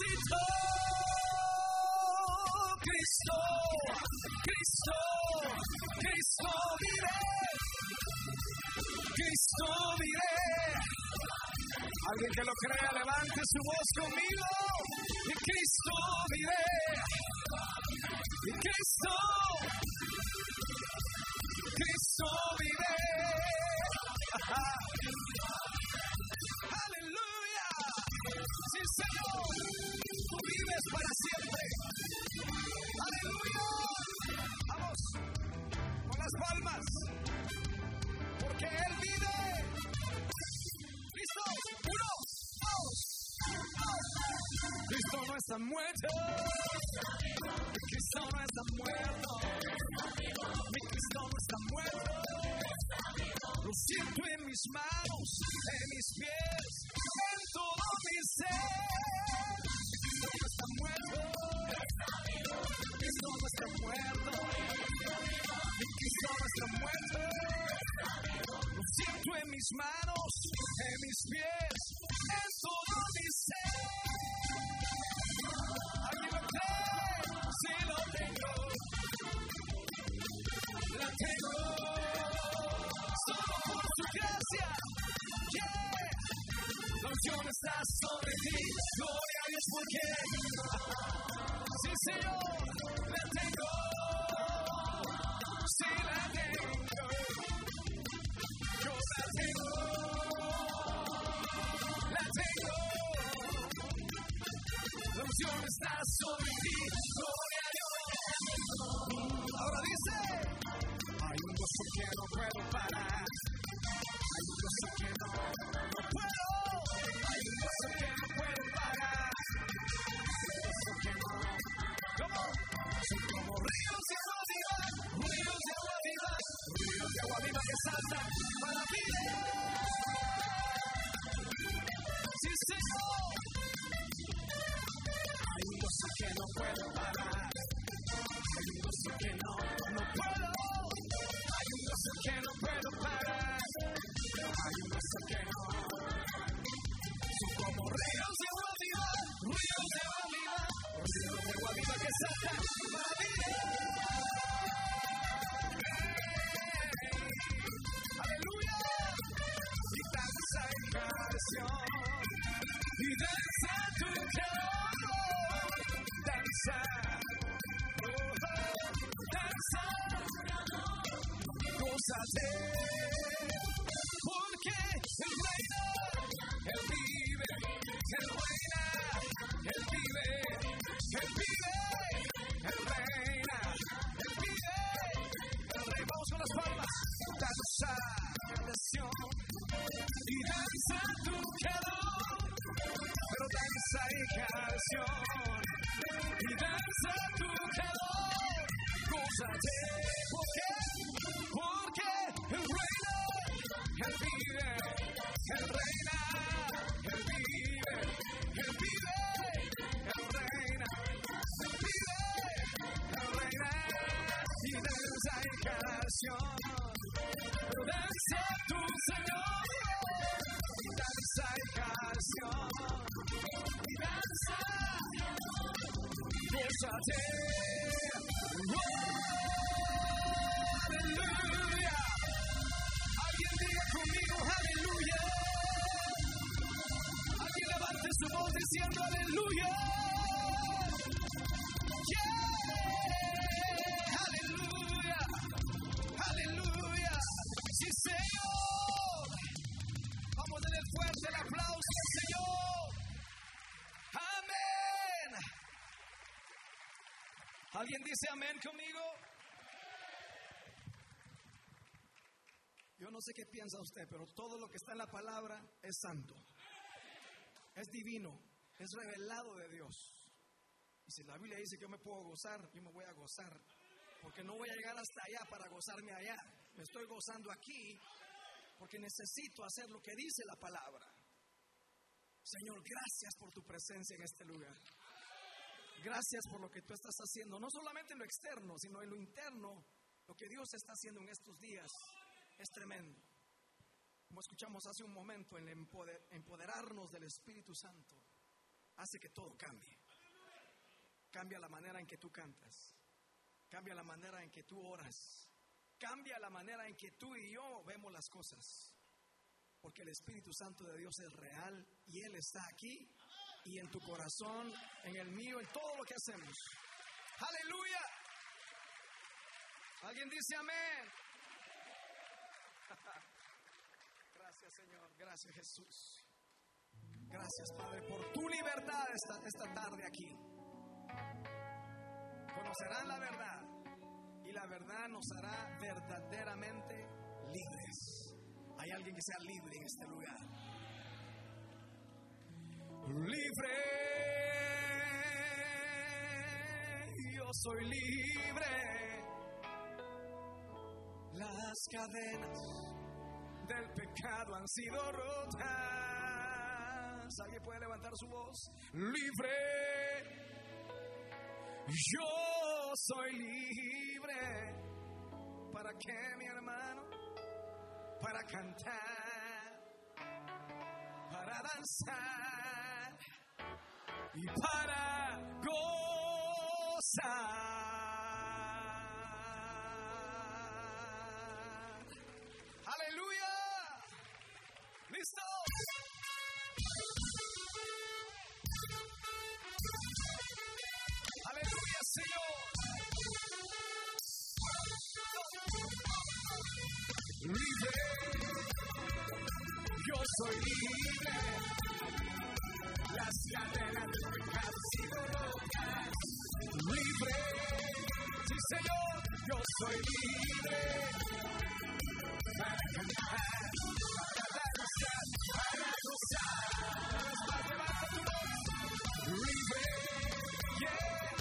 resucitó. Cristo, Cristo, Cristo vive. Cristo vive. Alguien que lo crea, levante su voz conmigo. Cristo vive. Cristo, Cristo vive. Está muerto. Mi Cristo no está muerto. Mi Cristo no está muerto. Lo siento en mis manos, en mis pies, en todo mi ser. Cristo no está muerto. Cristo no está muerto. Mi Cristo no está muerto. Lo siento en mis manos, en mis pies, en La unción está sobre ti. Gloria a Dios porque. Sí, Señor. La tengo. Sí, la tengo. Yo la tengo. La tengo. La unción está sobre ti. Gloria a Dios. Ahora dice. Hay un gozo que no puedo parar. Hay un gozo que no, no puedo. Que no puedo parar. Hay un gozo que no, Porque Él reina. Él vive. Él reina. Él vive. Él vive. Él reina. Él vive. Él reina. Vamos con las palmas. Danza. Y danza tu calor. Pero danza y canción. Y danza tu calor. Porque danza tu Señor. Danza y canción. Danza. Gózate. Oh, aleluya. Alguien diga conmigo, aleluya. Alguien levante su voz diciendo aleluya. Yeah. ¿Alguien dice amén conmigo? Yo no sé qué piensa usted, pero todo lo que está en la palabra es santo. Es divino, es revelado de Dios. Y si la Biblia dice que yo me puedo gozar, yo me voy a gozar. Porque no voy a llegar hasta allá para gozarme allá. Me estoy gozando aquí porque necesito hacer lo que dice la palabra. Señor, gracias por tu presencia en este lugar. Gracias por lo que tú estás haciendo, no solamente en lo externo, sino en lo interno. Lo que Dios está haciendo en estos días es tremendo. Como escuchamos hace un momento, el empoder- empoderarnos del Espíritu Santo hace que todo cambie. Cambia la manera en que tú cantas. Cambia la manera en que tú oras. Cambia la manera en que tú y yo vemos las cosas. Porque el Espíritu Santo de Dios es real y Él está aquí y en tu corazón, en el mío, en todo lo que hacemos. Aleluya. ¿Alguien dice amén? Gracias Señor, gracias Jesús. Gracias Padre por tu libertad esta, esta tarde aquí. Conocerán la verdad y la verdad nos hará verdaderamente libres. Hay alguien que sea libre en este lugar. Libre. Yo soy libre. Las cadenas del pecado han sido rotas. ¿Alguien puede levantar su voz? Libre. Yo soy libre. ¿Para qué, mi hermano? Para cantar, para danzar y para gozar. Señor. Yo soy libre. Para cantar, para danzar, para gozar. Una vez más, levanta tu voz. Libre. Yeah.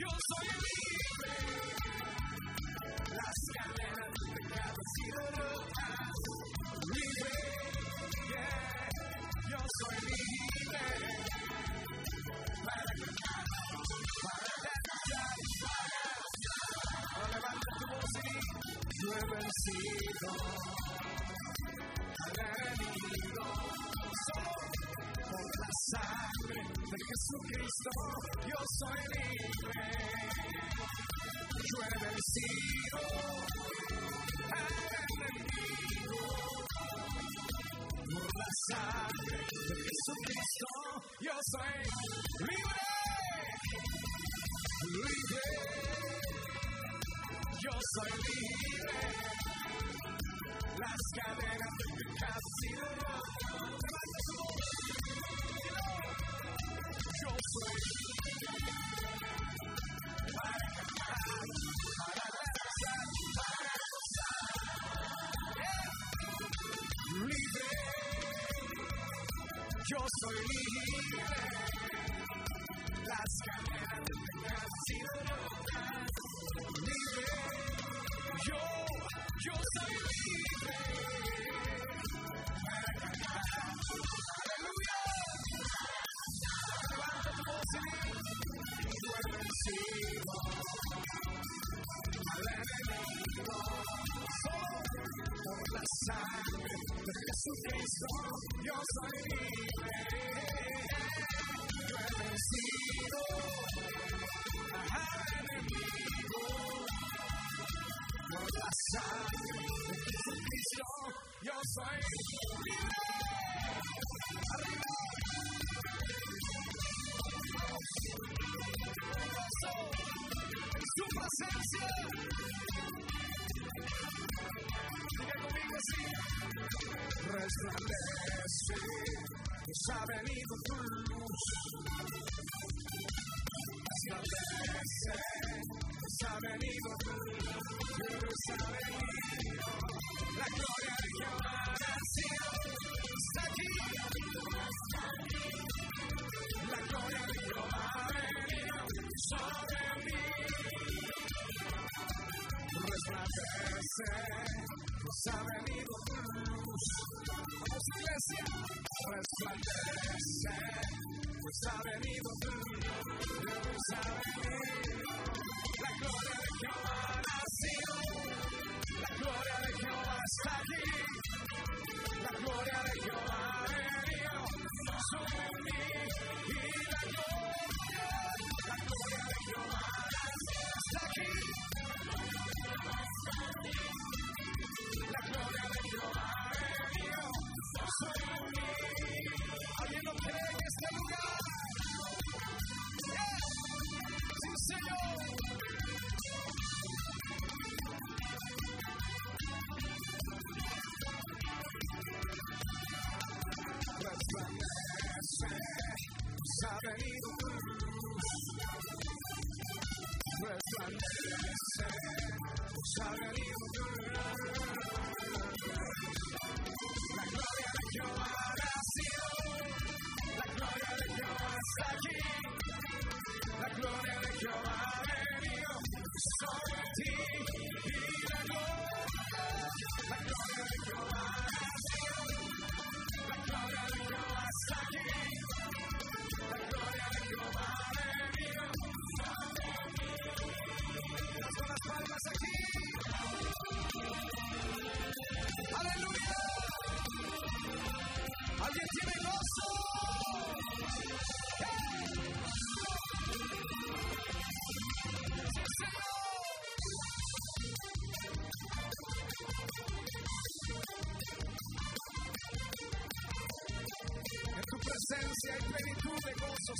Yo soy libre. Jesucristo yo soy Jesucristo yo soy ha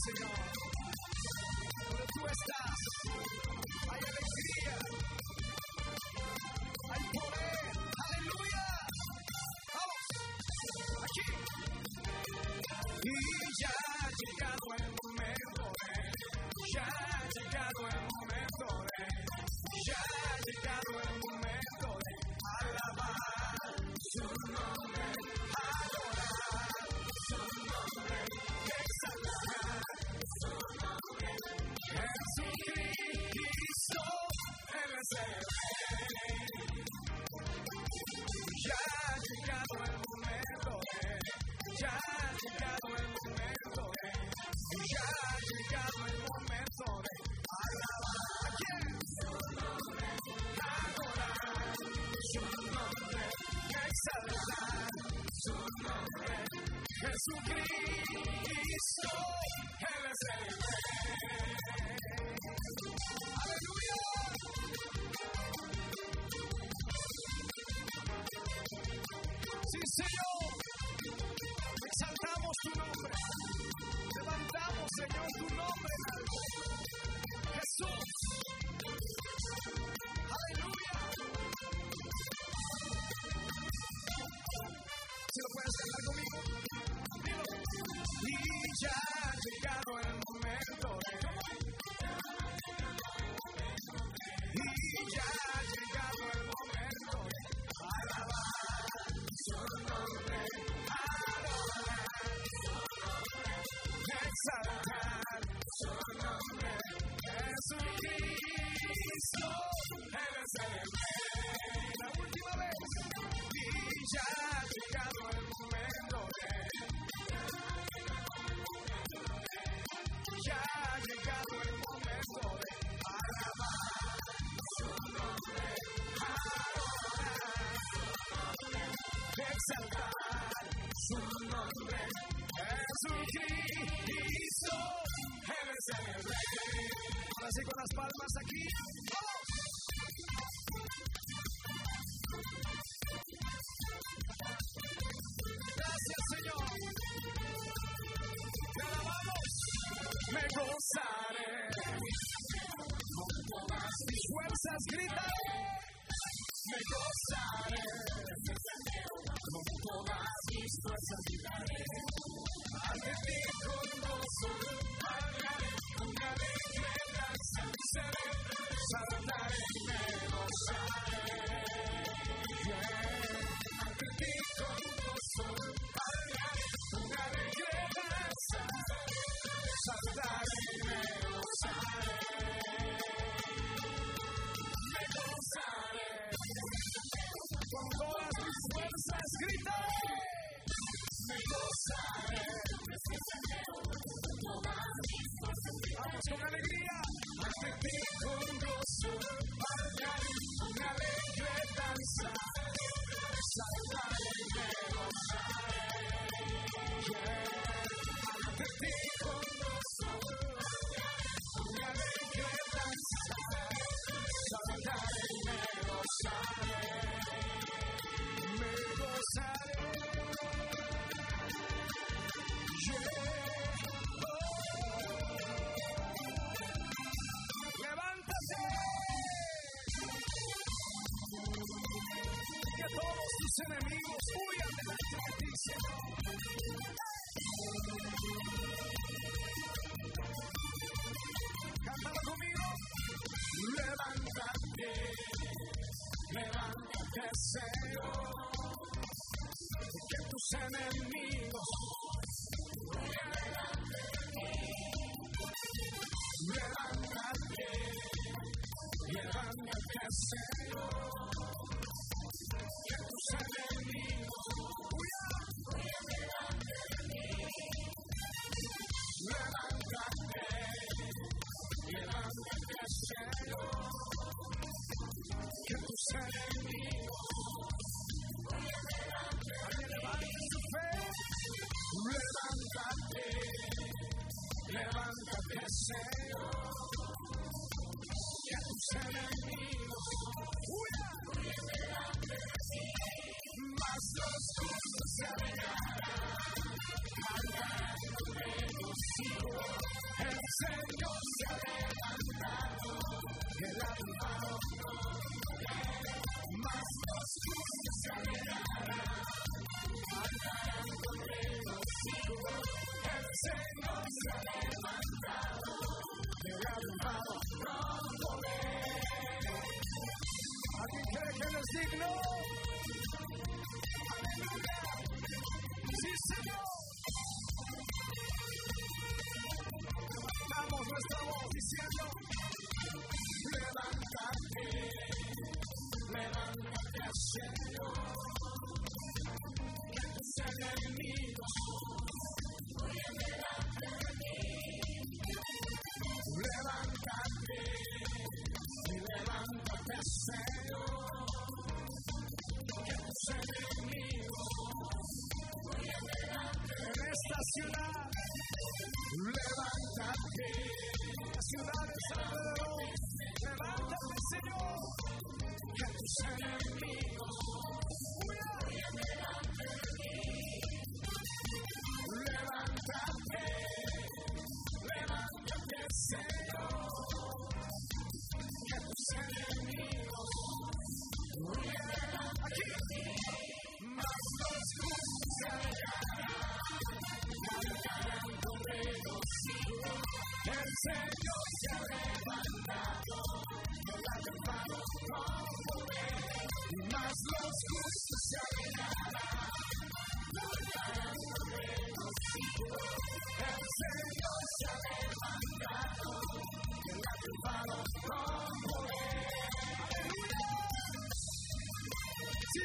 Señor. Jesucristo, con alegre danza.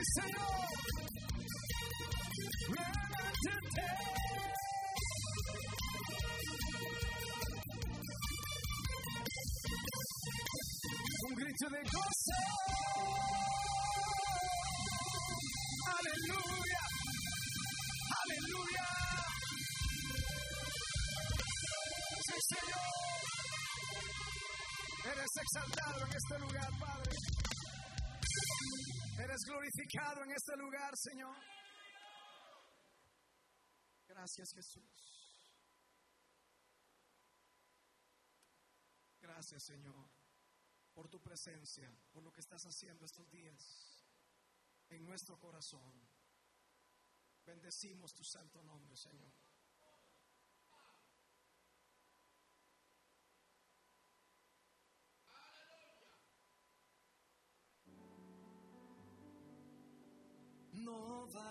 Señor. Glorificado en este lugar, Señor. Gracias, Jesús. Gracias, Señor, por tu presencia, por lo que estás haciendo estos días en nuestro corazón. Bendecimos tu santo nombre, Señor.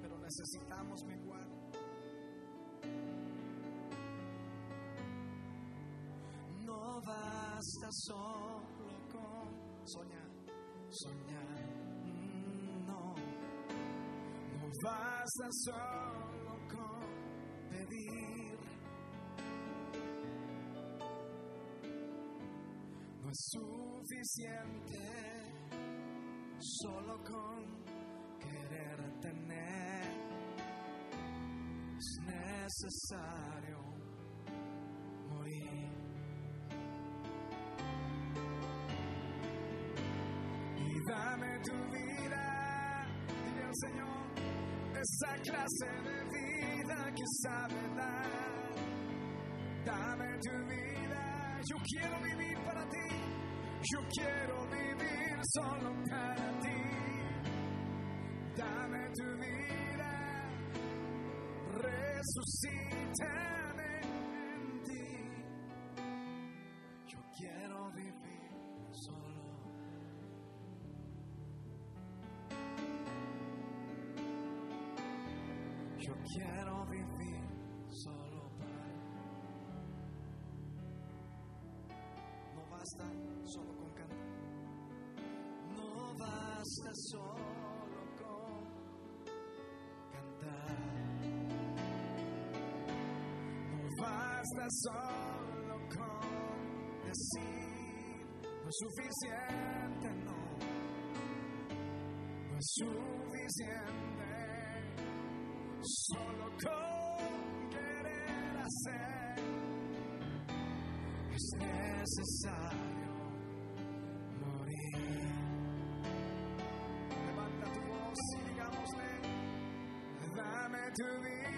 pero necesitamos menguar. No basta solo con soñar, soñar, no. No basta solo con pedir. No es suficiente solo con querer tener. Es necesario morir. Y dame tu vida, dile al Señor, esa clase de vida que sabe dar. Dame tu vida, yo quiero vivir para ti, yo quiero vivir solo para ti. resucitan en ti. Yo quiero vivir solo. Yo quiero. Basta solo con decir. No es suficiente, no. No es suficiente. Solo con querer hacer es necesario morir. Levanta tu voz y digámosle, dame tu vida,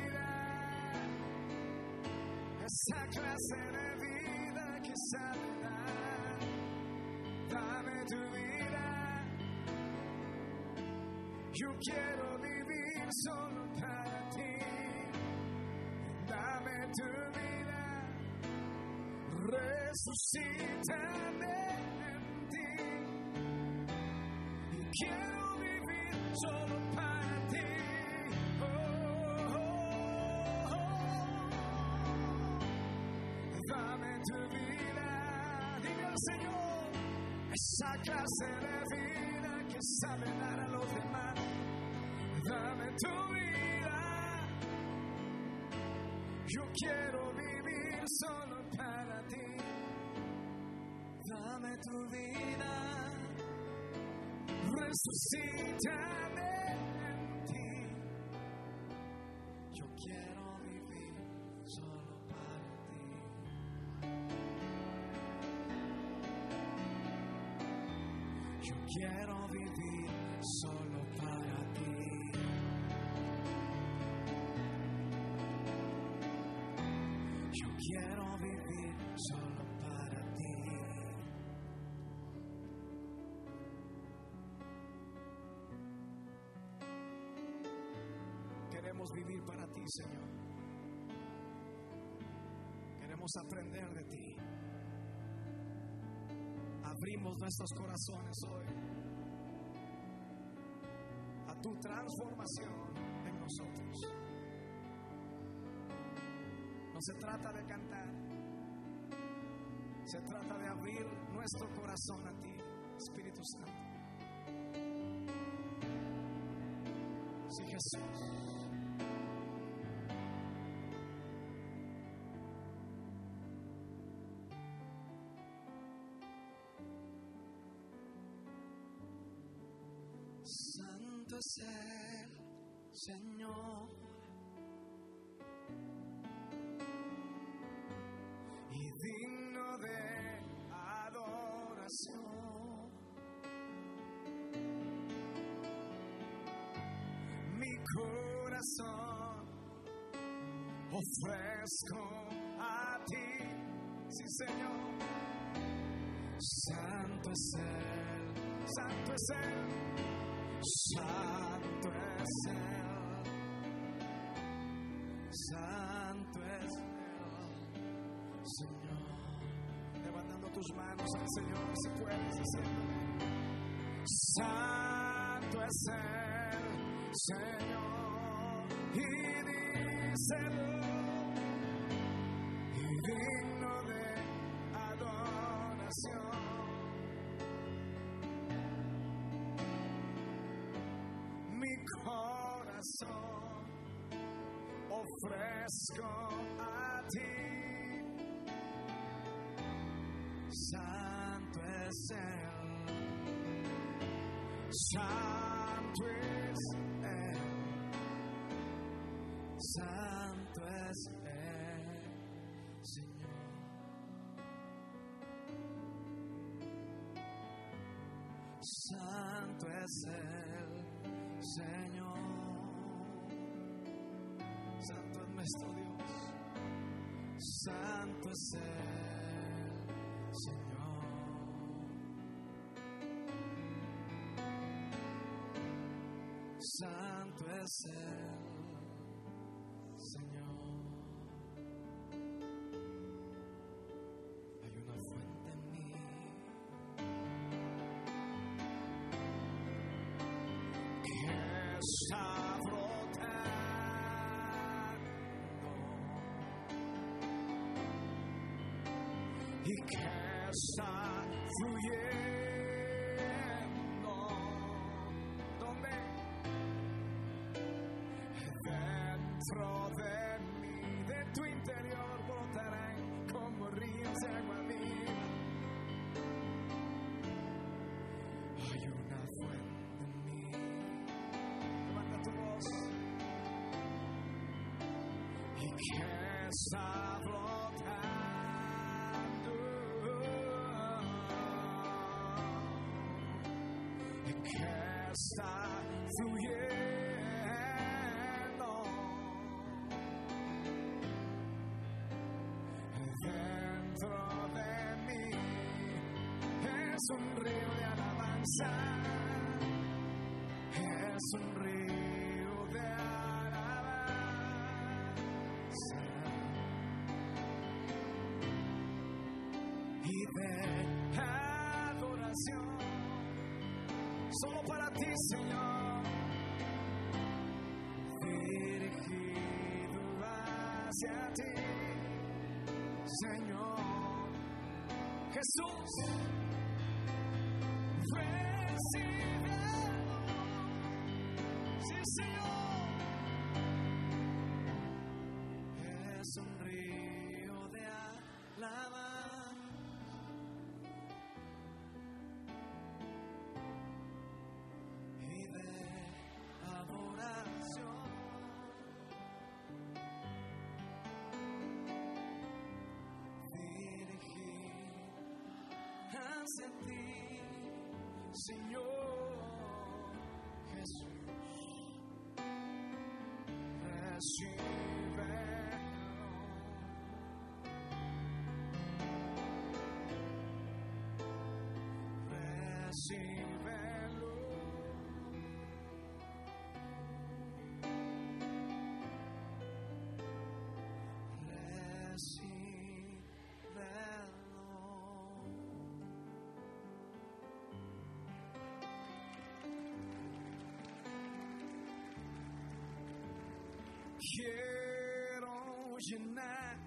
esa clase de vida que sabe dar. Dame tu vida, yo quiero vivir solo para ti. Dame tu vida resucítame en ti. Y quiero vivir solo clase de vida que sabe dar a los demás. Dame tu vida. Yo quiero vivir solo para ti. Dame tu vida. Resucítame quiero vivir solo para ti. Queremos vivir para ti, Señor. Queremos aprender de ti. Abrimos nuestros corazones hoy a tu transformación en nosotros. Se trata de cantar, se trata de abrir nuestro corazón a ti, Espíritu Santo. Sí, Jesús. Ofrezco a ti, sí Señor. Santo es Él, Santo es Él, Santo es Él, Santo es Él. Señor. Levantando tus manos al Señor, si puedes hacerlo. Santo es el Señor, y díselo, Mi corazón ofrezco a ti. Santo es Él, Santo es Él, Santo es Él, Santo es Él, Señor. Santo es nuestro Dios, Santo es Él. Señor. Santo es el y que está fluyendo. Está fluyendo. Dentro de mí es un río de alabanza, es un río de alabanza y de adoración, solo para ti, Señor, dirigido hacia ti, Señor Jesús. Recíbelo. Sí, Señor. Hacia ti, Señor Jesús. Recíbelo. Llenar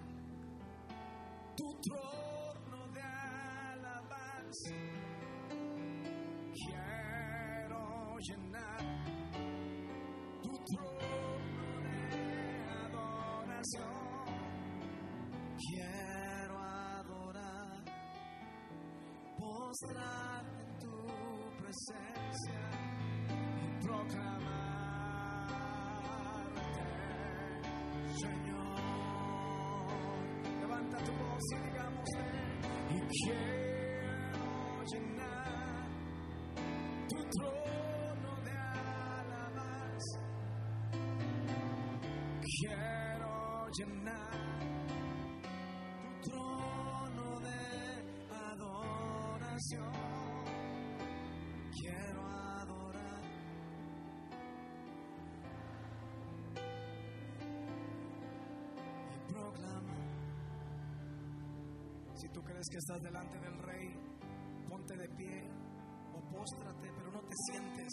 tu trono de alabanza. Quiero llenar tu trono de adoración. Quiero adorar, postrar en tu presencia y proclamarte, Señor. Digamos, y quiero llenar tu trono de alabanza. Quiero llenar Si tú crees que estás delante del rey, ponte de pie o póstrate, pero no te sientes.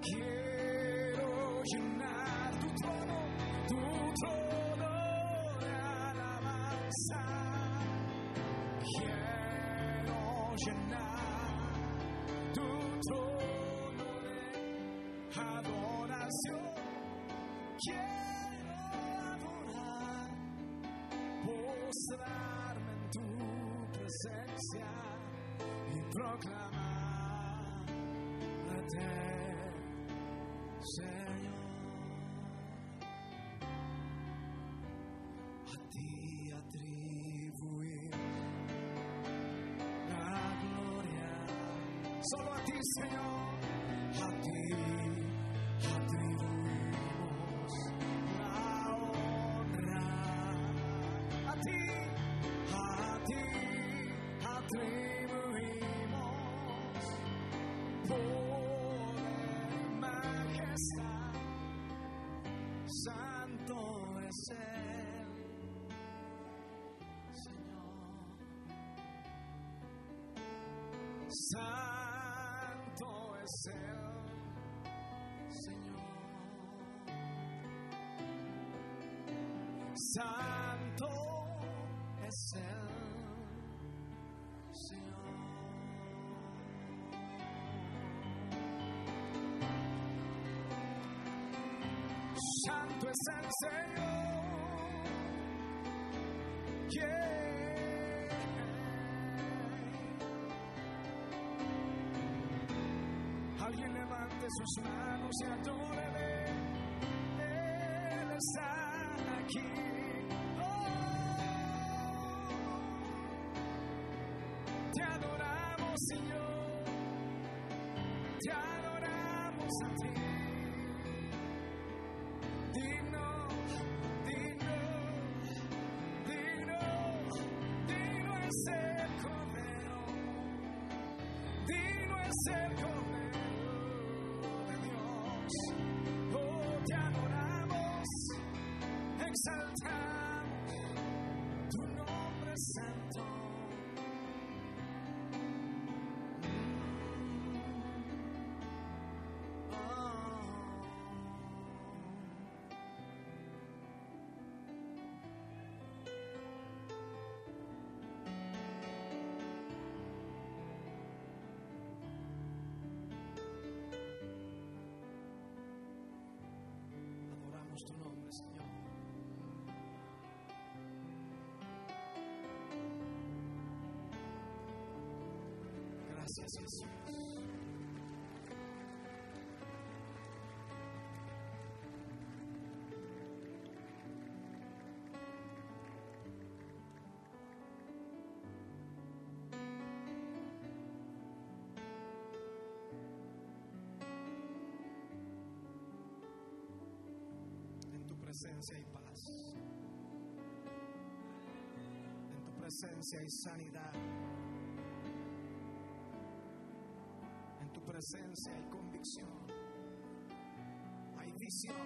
Quiero llenar tu trono, tu trono de alabanza. Quiero llenar tu trono de adoración. Quiero adorar, tu presencia y proclamarte, Señor. A ti atribuir la gloria, solo a ti, Señor. santo es Él, Señor. Santo es Él, Señor. Santo es Él, Señor. Santo es el Señor. Yeah. Alguien levante sus manos y adórele. Él está aquí. Oh. Te adoramos, Señor. Te adoramos a ti. Exaltamos tu nombre Jesús. En tu presencia hay paz. En tu presencia hay sanidad. Presencia hay convicción. Hay visión.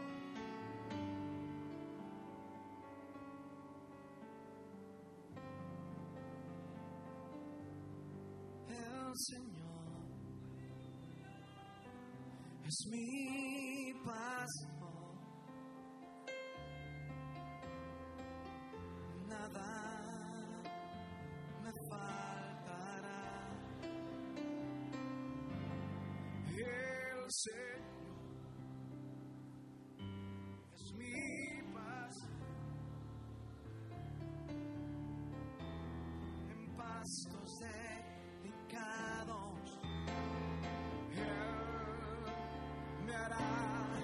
El Señor es mi pastor. Señor es mi paz. En pastos delicados, Él me hará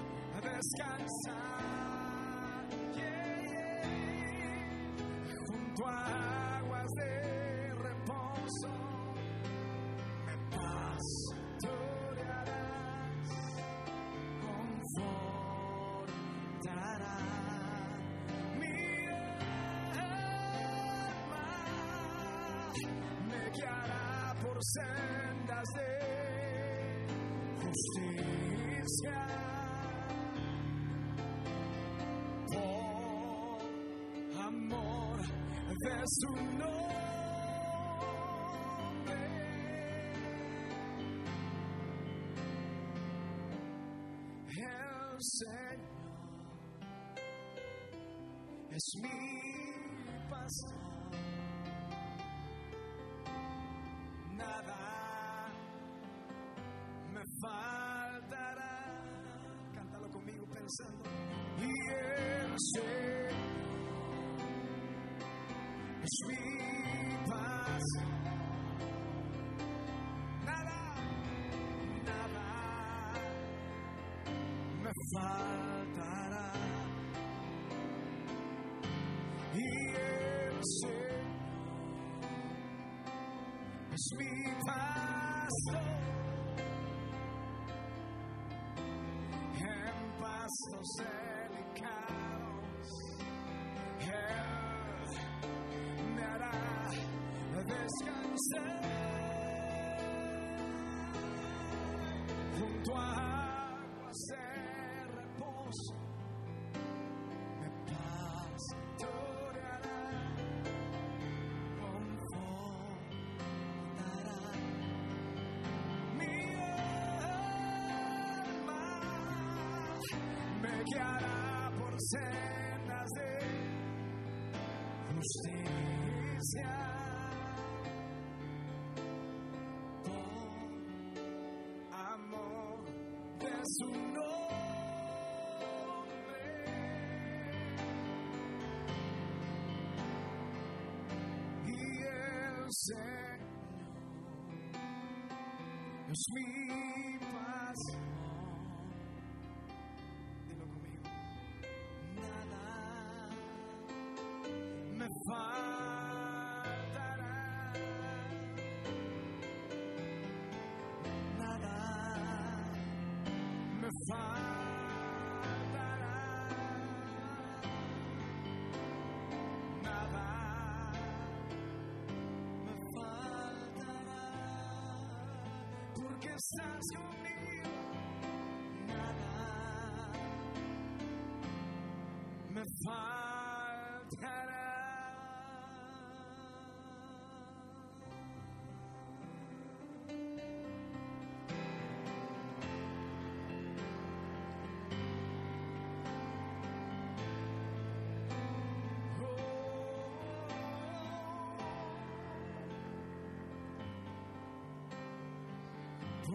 descansar. Yeah, yeah. Junto a me guiará por sendas de justicia. Por amor de su nombre. El Señor es mi me me guiará por sendas de justicia. Por amor de su nombre. Y el Señor es mi Porque estás conmigo. Nada me faltará.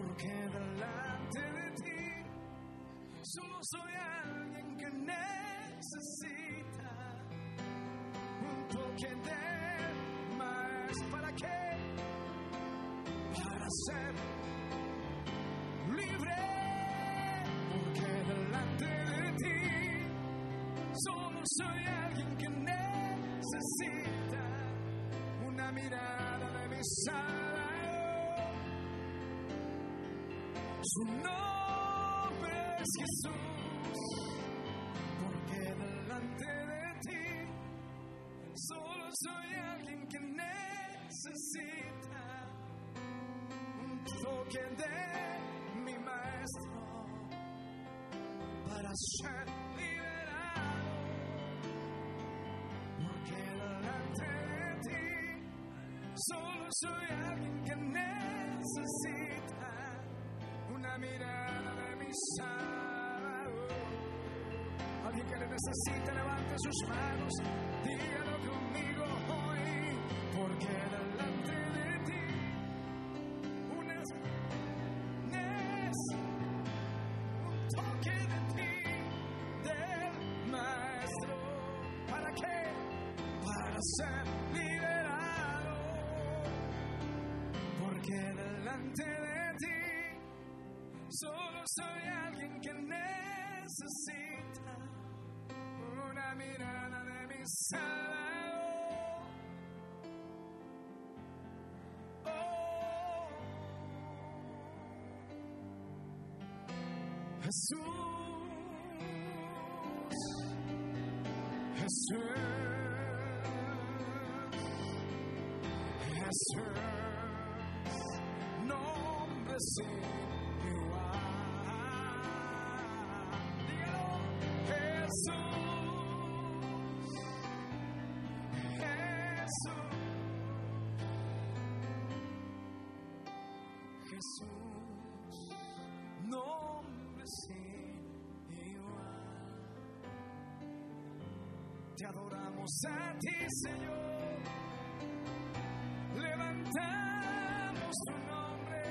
Porque delante de ti solo soy alguien que necesita un toque de más. ¿Para qué? Para ser libre. Porque delante de ti solo soy Su nombre es Jesús, porque delante de ti solo soy alguien que necesita un toque de mi maestro para ser liberado. Porque delante de ti solo soy alguien que necesita una mirada de mi Salvador. Alguien que le necesita, levante sus manos, dígalo conmigo Jesús, Jesús, Jesús, nombre sin igual. Dígalo, Jesús, Jesús, Jesús, Adoramos a ti, Señor. Levantamos tu nombre,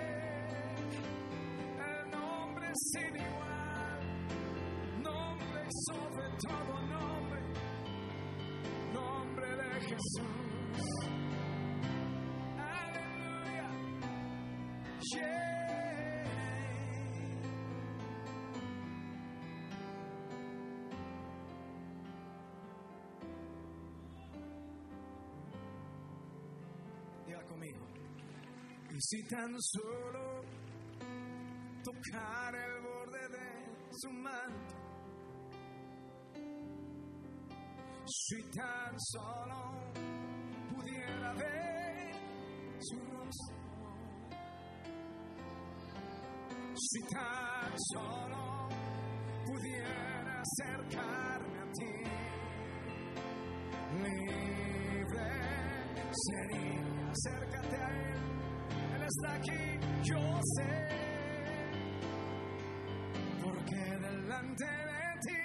el nombre sin igual, nombre sobre todo nombre, nombre de Jesús. Conmigo. Y si tan solo tocar el borde de su manto, si tan solo pudiera ver su rostro, si tan solo pudiera acercarme a ti, libre sería. Acércate a Él, Él está aquí, yo sé, porque delante de ti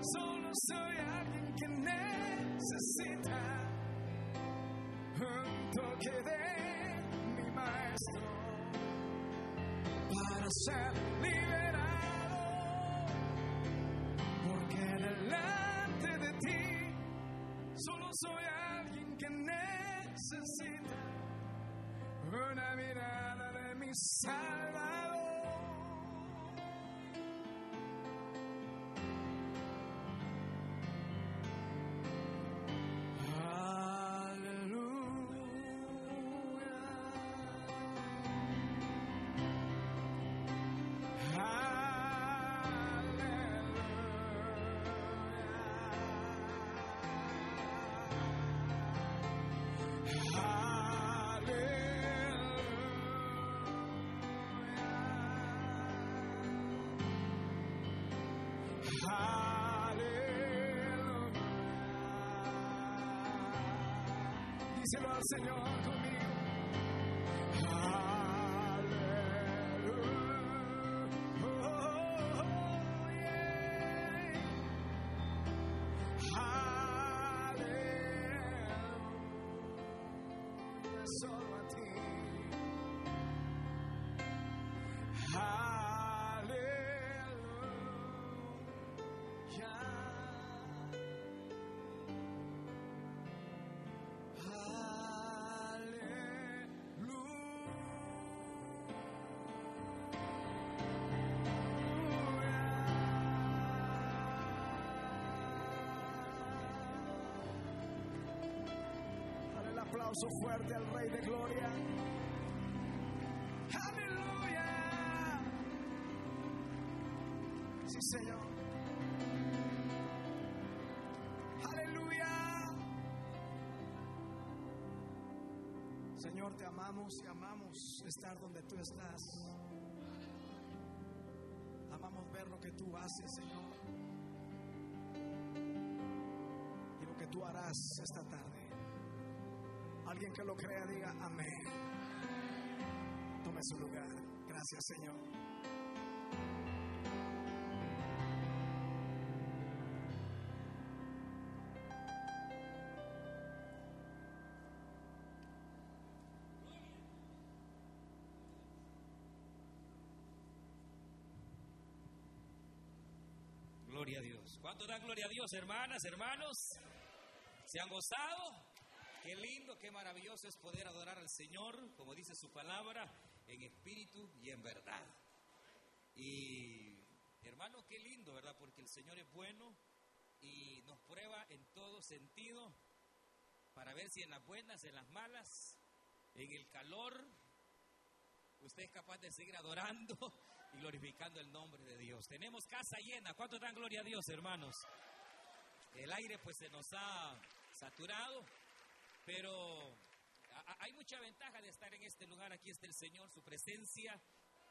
solo soy alguien que necesita un toque de mi maestro para ser Díselo al Señor Sí, Señor. Aleluya. Señor, te amamos y amamos estar donde tú estás. Amamos ver lo que tú haces, Señor. Y lo que tú harás esta tarde. Alguien que lo crea diga amén. Tome su lugar. Gracias, Señor. Gloria a Dios. ¿Cuánto dan gloria a Dios, hermanas, hermanos? ¿Se han gozado? Qué lindo, qué maravilloso es poder adorar al Señor, como dice su palabra, en espíritu y en verdad. Y hermano, qué lindo, ¿verdad? Porque el Señor es bueno y nos prueba en todo sentido para ver si en las buenas, en las malas, en el calor, usted es capaz de seguir adorando y glorificando el nombre de Tenemos casa llena. ¿Cuánto dan gloria a Dios, hermanos? El aire pues se nos ha saturado, pero hay mucha ventaja de estar en este lugar. Aquí está el Señor, su presencia.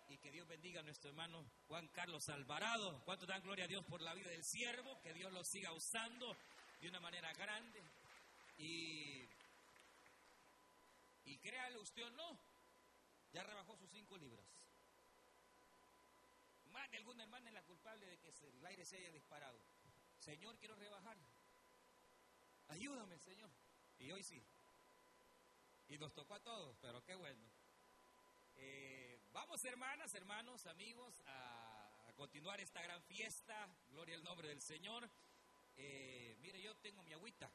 Y que Dios bendiga a nuestro hermano Juan Carlos Alvarado. ¿Cuánto dan gloria a Dios por la vida del siervo? Que Dios lo siga usando de una manera grande. Y, y créale usted o no, ya rebajó sus cinco libras. De alguna hermana es la culpable de que el aire se haya disparado. Señor, quiero rebajar. Ayúdame, Señor. Y hoy sí. Y nos tocó a todos, pero qué bueno. Eh, vamos, hermanas, hermanos, amigos, a, continuar esta gran fiesta. Gloria al nombre del Señor. Eh, mire, yo tengo mi agüita.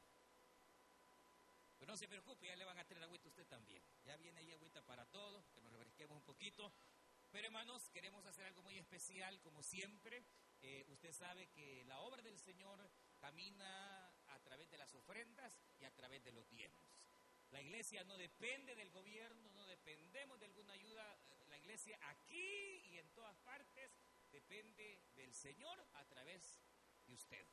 Pero no se preocupe, ya le van a tener agüita a usted también. Ya viene ahí agüita para todos, que nos refresquemos un poquito. Pero hermanos, queremos hacer algo muy especial, como siempre. Eh, usted sabe que la obra del Señor camina a través de las ofrendas y a través de los diezmos. La iglesia no depende del gobierno, no dependemos de alguna ayuda. La iglesia aquí y en todas partes depende del Señor a través de usted.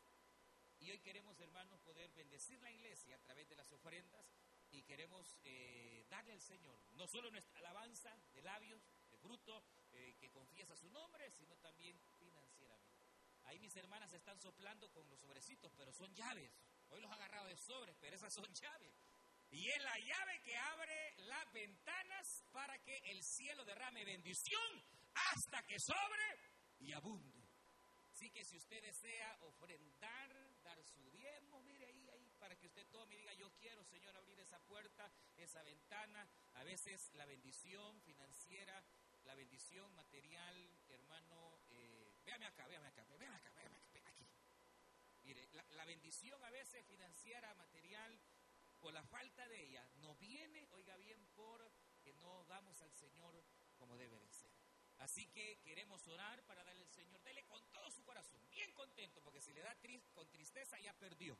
Y hoy queremos, hermanos, poder bendecir la iglesia a través de las ofrendas y queremos eh, darle al Señor no solo nuestra alabanza de labios, fruto, eh, que confiesa su nombre, sino también financieramente. Ahí mis hermanas están soplando con los sobrecitos, pero son llaves. Hoy los he agarrado de sobres, pero esas son llaves. Y es la llave que abre las ventanas para que el cielo derrame bendición hasta que sobre y abunde. Así que si usted desea ofrendar, dar su diezmo, mire ahí, ahí, para que usted tome y diga, yo quiero, Señor, abrir esa puerta, esa ventana. A veces la bendición financiera, la bendición material, hermano, eh, véame acá, véame acá, véame acá, véame acá, véame aquí. Mire, la, la bendición a veces financiera, material, por la falta de ella, no viene, oiga bien, por que no damos al Señor como debe de ser. Así que queremos orar para darle al Señor, dele con todo su corazón, bien contento, porque si le da con tristeza ya perdió.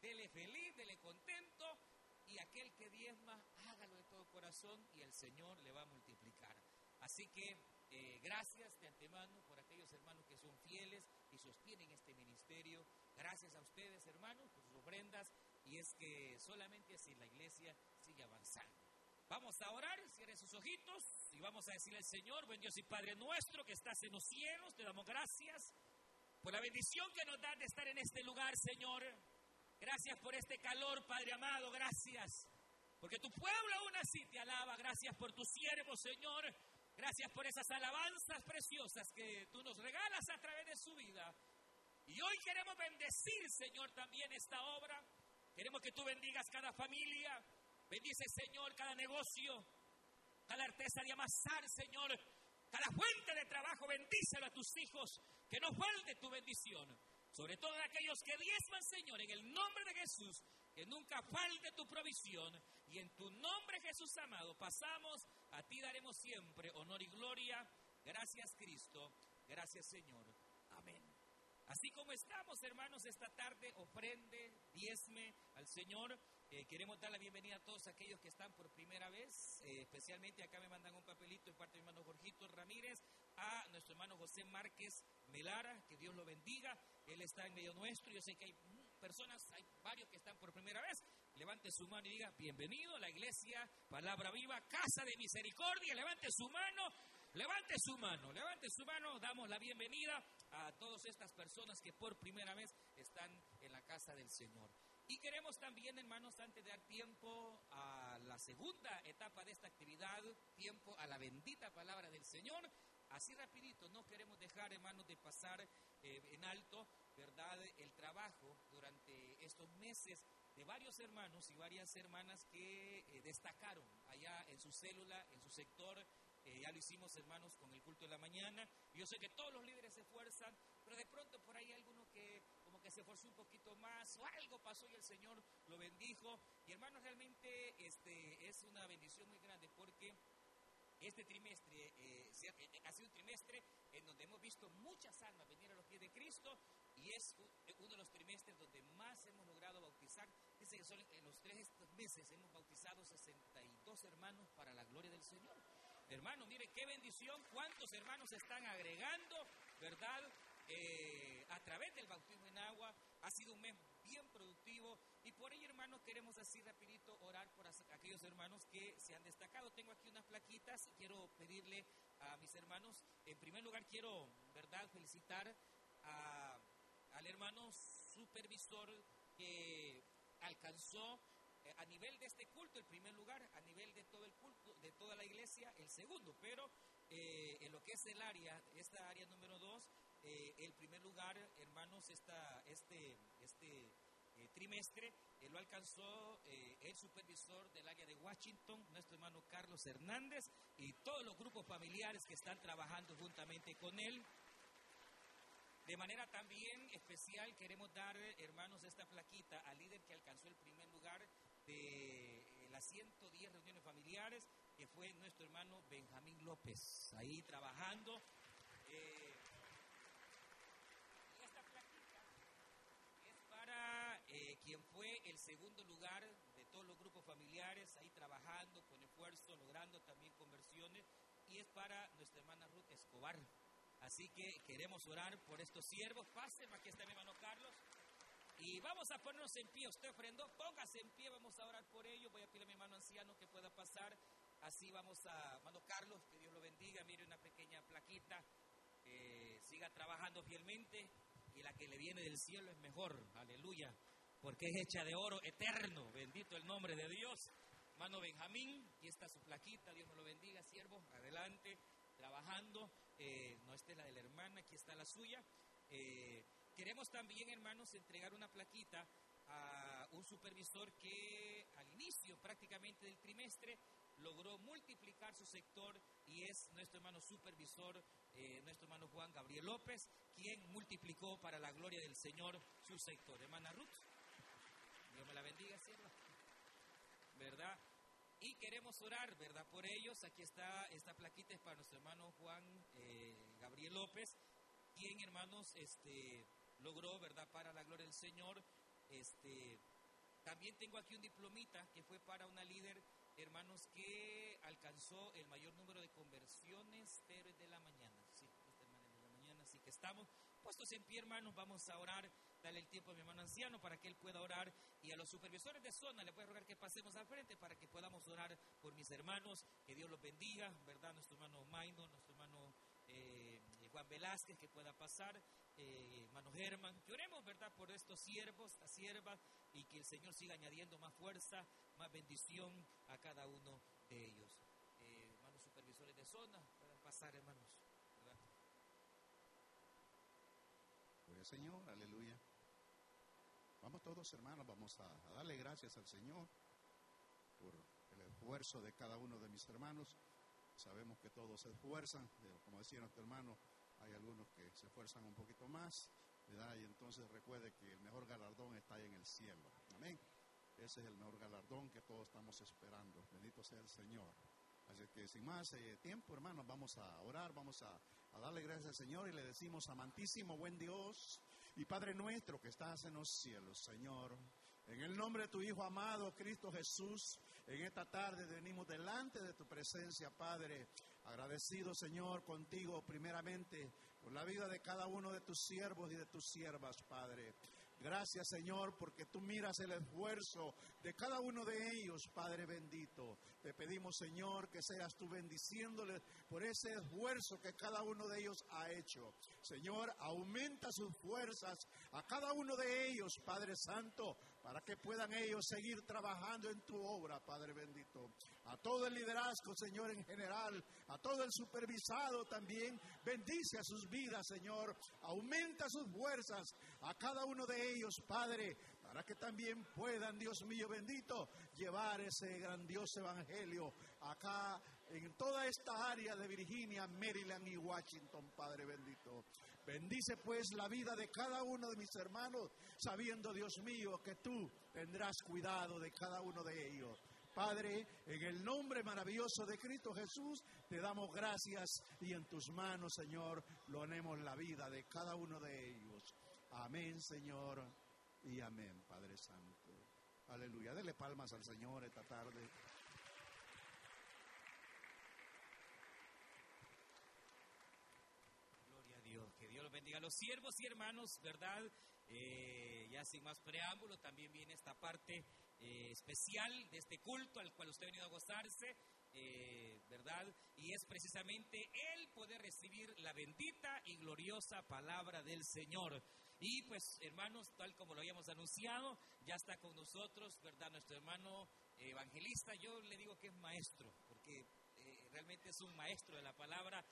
Dele feliz, dele contento, y aquel que diezma, hágalo de todo corazón y el Señor le va a multiplicar. Así que eh, gracias de antemano por aquellos hermanos que son fieles y sostienen este ministerio. Gracias a ustedes, hermanos, por sus ofrendas. Y es que solamente así la iglesia sigue avanzando. Vamos a orar, cierren sus ojitos y vamos a decirle al Señor, buen Dios y Padre nuestro que estás en los cielos, te damos gracias por la bendición que nos da de estar en este lugar, Señor. Gracias por este calor, Padre amado, gracias. Porque tu pueblo aún así te alaba, gracias por tu siervo, Señor. Gracias por esas alabanzas preciosas que tú nos regalas a través de su vida. Y hoy queremos bendecir, Señor, también esta obra. Queremos que tú bendigas cada familia. Bendice, Señor, cada negocio, cada artesa de amasar, Señor. Cada fuente de trabajo, bendícelo a tus hijos. Que no falte tu bendición. Sobre todo aquellos que diezman, Señor, en el nombre de Jesús. Que nunca falte tu provisión. Y en tu nombre, Jesús amado, pasamos. A ti daremos siempre honor y gloria. Gracias, Cristo. Gracias, Señor. Amén. Así como estamos, hermanos, esta tarde, ofrende, diezme al Señor. Eh, queremos dar la bienvenida a todos aquellos que están por primera vez, eh, especialmente acá me mandan un papelito en parte de mi hermano Jorgito Ramírez, a nuestro hermano José Márquez Melara, que Dios lo bendiga. Él está en medio nuestro. Yo sé que hay personas, hay varios que están por primera vez. Levante su mano y diga, bienvenido a la iglesia, palabra viva, casa de misericordia. Levante su mano Levante su mano, levante su mano, damos la bienvenida a todas estas personas que por primera vez están en la casa del Señor. Y queremos también, hermanos, antes de dar tiempo a la segunda etapa de esta actividad, tiempo a la bendita palabra del Señor, así rapidito, no queremos dejar, hermanos, de pasar eh, en alto, ¿verdad?, el trabajo durante estos meses varios hermanos y varias hermanas que eh, destacaron allá en su célula, en su sector, eh, ya lo hicimos, hermanos, con el culto de la mañana. Yo sé que todos los líderes se esfuerzan, pero de pronto por ahí hay alguno que como que se esforzó un poquito más o algo pasó y el Señor lo bendijo. Y hermanos, realmente este, es una bendición muy grande porque este trimestre eh, eh, ha sido un trimestre en donde hemos visto muchas almas venir a los pies de Cristo y es uno de los trimestres donde más hemos logrado bautizar. Dice que en los tres meses hemos bautizado 62 hermanos para la gloria del Señor. Hermano, mire qué bendición, cuántos hermanos están agregando, ¿verdad? Eh, a través del bautismo en agua. Ha sido un mes bien productivo por ello, hermanos, queremos así rapidito orar por aquellos hermanos que se han destacado. Tengo aquí unas plaquitas y quiero pedirle a mis hermanos, en primer lugar quiero, ¿verdad?, felicitar al hermano supervisor que alcanzó eh, a nivel de este culto el primer lugar, a nivel de todo el culto, de toda la iglesia el segundo, pero eh, en lo que es el área, esta área número dos, eh, el primer lugar, hermanos, esta, este, este trimestre lo alcanzó el supervisor del área de Washington, nuestro hermano Carlos Hernández, y todos los grupos familiares que están trabajando juntamente con él. De manera también especial queremos dar, hermanos, esta plaquita al líder que alcanzó el primer lugar de eh, las 110 reuniones familiares, que fue nuestro hermano Benjamín López, ahí trabajando. Eh, y esta plaquita es para eh, quien fue el segundo lugar de todos los grupos familiares, ahí trabajando con esfuerzo, logrando también conversiones, y es para nuestra hermana Ruth Escobar. Así que queremos orar por estos siervos. Pasen, aquí está mi hermano Carlos. Y vamos a ponernos en pie. Usted ofrendó, póngase en pie, vamos a orar por ello. Voy a pedirle a mi hermano anciano que pueda pasar. Así vamos a, hermano Carlos, que Dios lo bendiga. Mire una pequeña plaquita. siga trabajando fielmente y la que le viene del cielo es mejor. Aleluya. Porque es hecha de oro eterno. Bendito el nombre de Dios. Hermano Benjamín, aquí está su plaquita. Dios me lo bendiga, siervo. Adelante, trabajando. Eh, no, esta es la de la hermana, aquí está la suya. Eh, Queremos también, hermanos, entregar una plaquita a un supervisor que al inicio prácticamente del trimestre logró multiplicar su sector y es nuestro hermano supervisor, eh, nuestro hermano Juan Gabriel López, quien multiplicó para la gloria del Señor su sector. Hermana Ruth, Me la bendiga, sierva. ¿Verdad? y queremos orar, ¿verdad? Por ellos. Aquí está, esta plaquita es para nuestro hermano Juan eh, Gabriel López, quien, hermanos, este, logró, ¿verdad? Para la gloria del Señor, este, también tengo aquí un diplomita que fue para una líder, hermanos, que alcanzó el mayor número de conversiones de la mañana. Sí, esta hermana de la mañana. Así que estamos puestos en pie, hermanos. Vamos a orar. Dale el tiempo a mi hermano anciano para que él pueda orar. Y a los supervisores de zona le voy a rogar que pasemos al frente para que podamos orar por mis hermanos. Que Dios los bendiga, ¿verdad? Nuestro hermano Maino, nuestro hermano eh, Juan Velázquez, que pueda pasar eh, hermano Germán, que oremos, ¿verdad?, por estos siervos, las siervas, y que el Señor siga añadiendo más fuerza, más bendición a cada uno de ellos. Eh, hermanos supervisores de zona, puedan pasar, hermanos. Gloria Señor, aleluya. Vamos todos, hermanos, vamos a, a darle gracias al Señor por el esfuerzo de cada uno de mis hermanos. Sabemos que todos se esfuerzan, como decía nuestro hermano, hay algunos que se esfuerzan un poquito más, ¿verdad? Y entonces recuerde que el mejor galardón está ahí en el cielo. Amén. Ese es el mejor galardón que todos estamos esperando. Bendito sea el Señor. Así que sin más eh, tiempo, hermanos, vamos a orar, vamos a, a, darle gracias al Señor y le decimos, amantísimo buen Dios y Padre nuestro que estás en los cielos, Señor. En el nombre de tu Hijo amado, Cristo Jesús, en esta tarde venimos delante de tu presencia, Padre, Agradecido, Señor, contigo primeramente por la vida de cada uno de tus siervos y de tus siervas, Padre. Gracias, Señor, porque tú miras el esfuerzo de cada uno de ellos, Padre bendito. Te pedimos, Señor, que seas tú bendiciéndoles por ese esfuerzo que cada uno de ellos ha hecho. Señor, aumenta sus fuerzas a cada uno de ellos, Padre Santo, para que puedan ellos seguir trabajando en tu obra, Padre bendito. A todo el liderazgo, Señor, en general, a todo el supervisado también, bendice a sus vidas, Señor. Aumenta sus fuerzas a cada uno de ellos, Padre, para que también puedan, Dios mío bendito, llevar ese grandioso evangelio acá en toda esta área de Virginia, Maryland y Washington, Padre bendito. Bendice pues la vida de cada uno de mis hermanos, sabiendo, Dios mío, que tú tendrás cuidado de cada uno de ellos. Padre, en el nombre maravilloso de Cristo Jesús, te damos gracias y en tus manos, Señor, lo la vida de cada uno de ellos. Amén, Señor, y amén, Padre Santo. Aleluya. Dele palmas al Señor esta tarde. Gloria a Dios. Que Dios los bendiga. Los siervos y hermanos, ¿verdad? Eh, ya sin más preámbulo, también viene esta parte eh, especial de este culto al cual usted ha venido a gozarse, eh, ¿verdad? Y es precisamente el poder recibir la bendita y gloriosa palabra del Señor. Y pues, hermanos, tal como lo habíamos anunciado, ya está con nosotros, ¿verdad? Nuestro hermano evangelista, yo le digo que es maestro, porque eh, realmente es un maestro de la palabra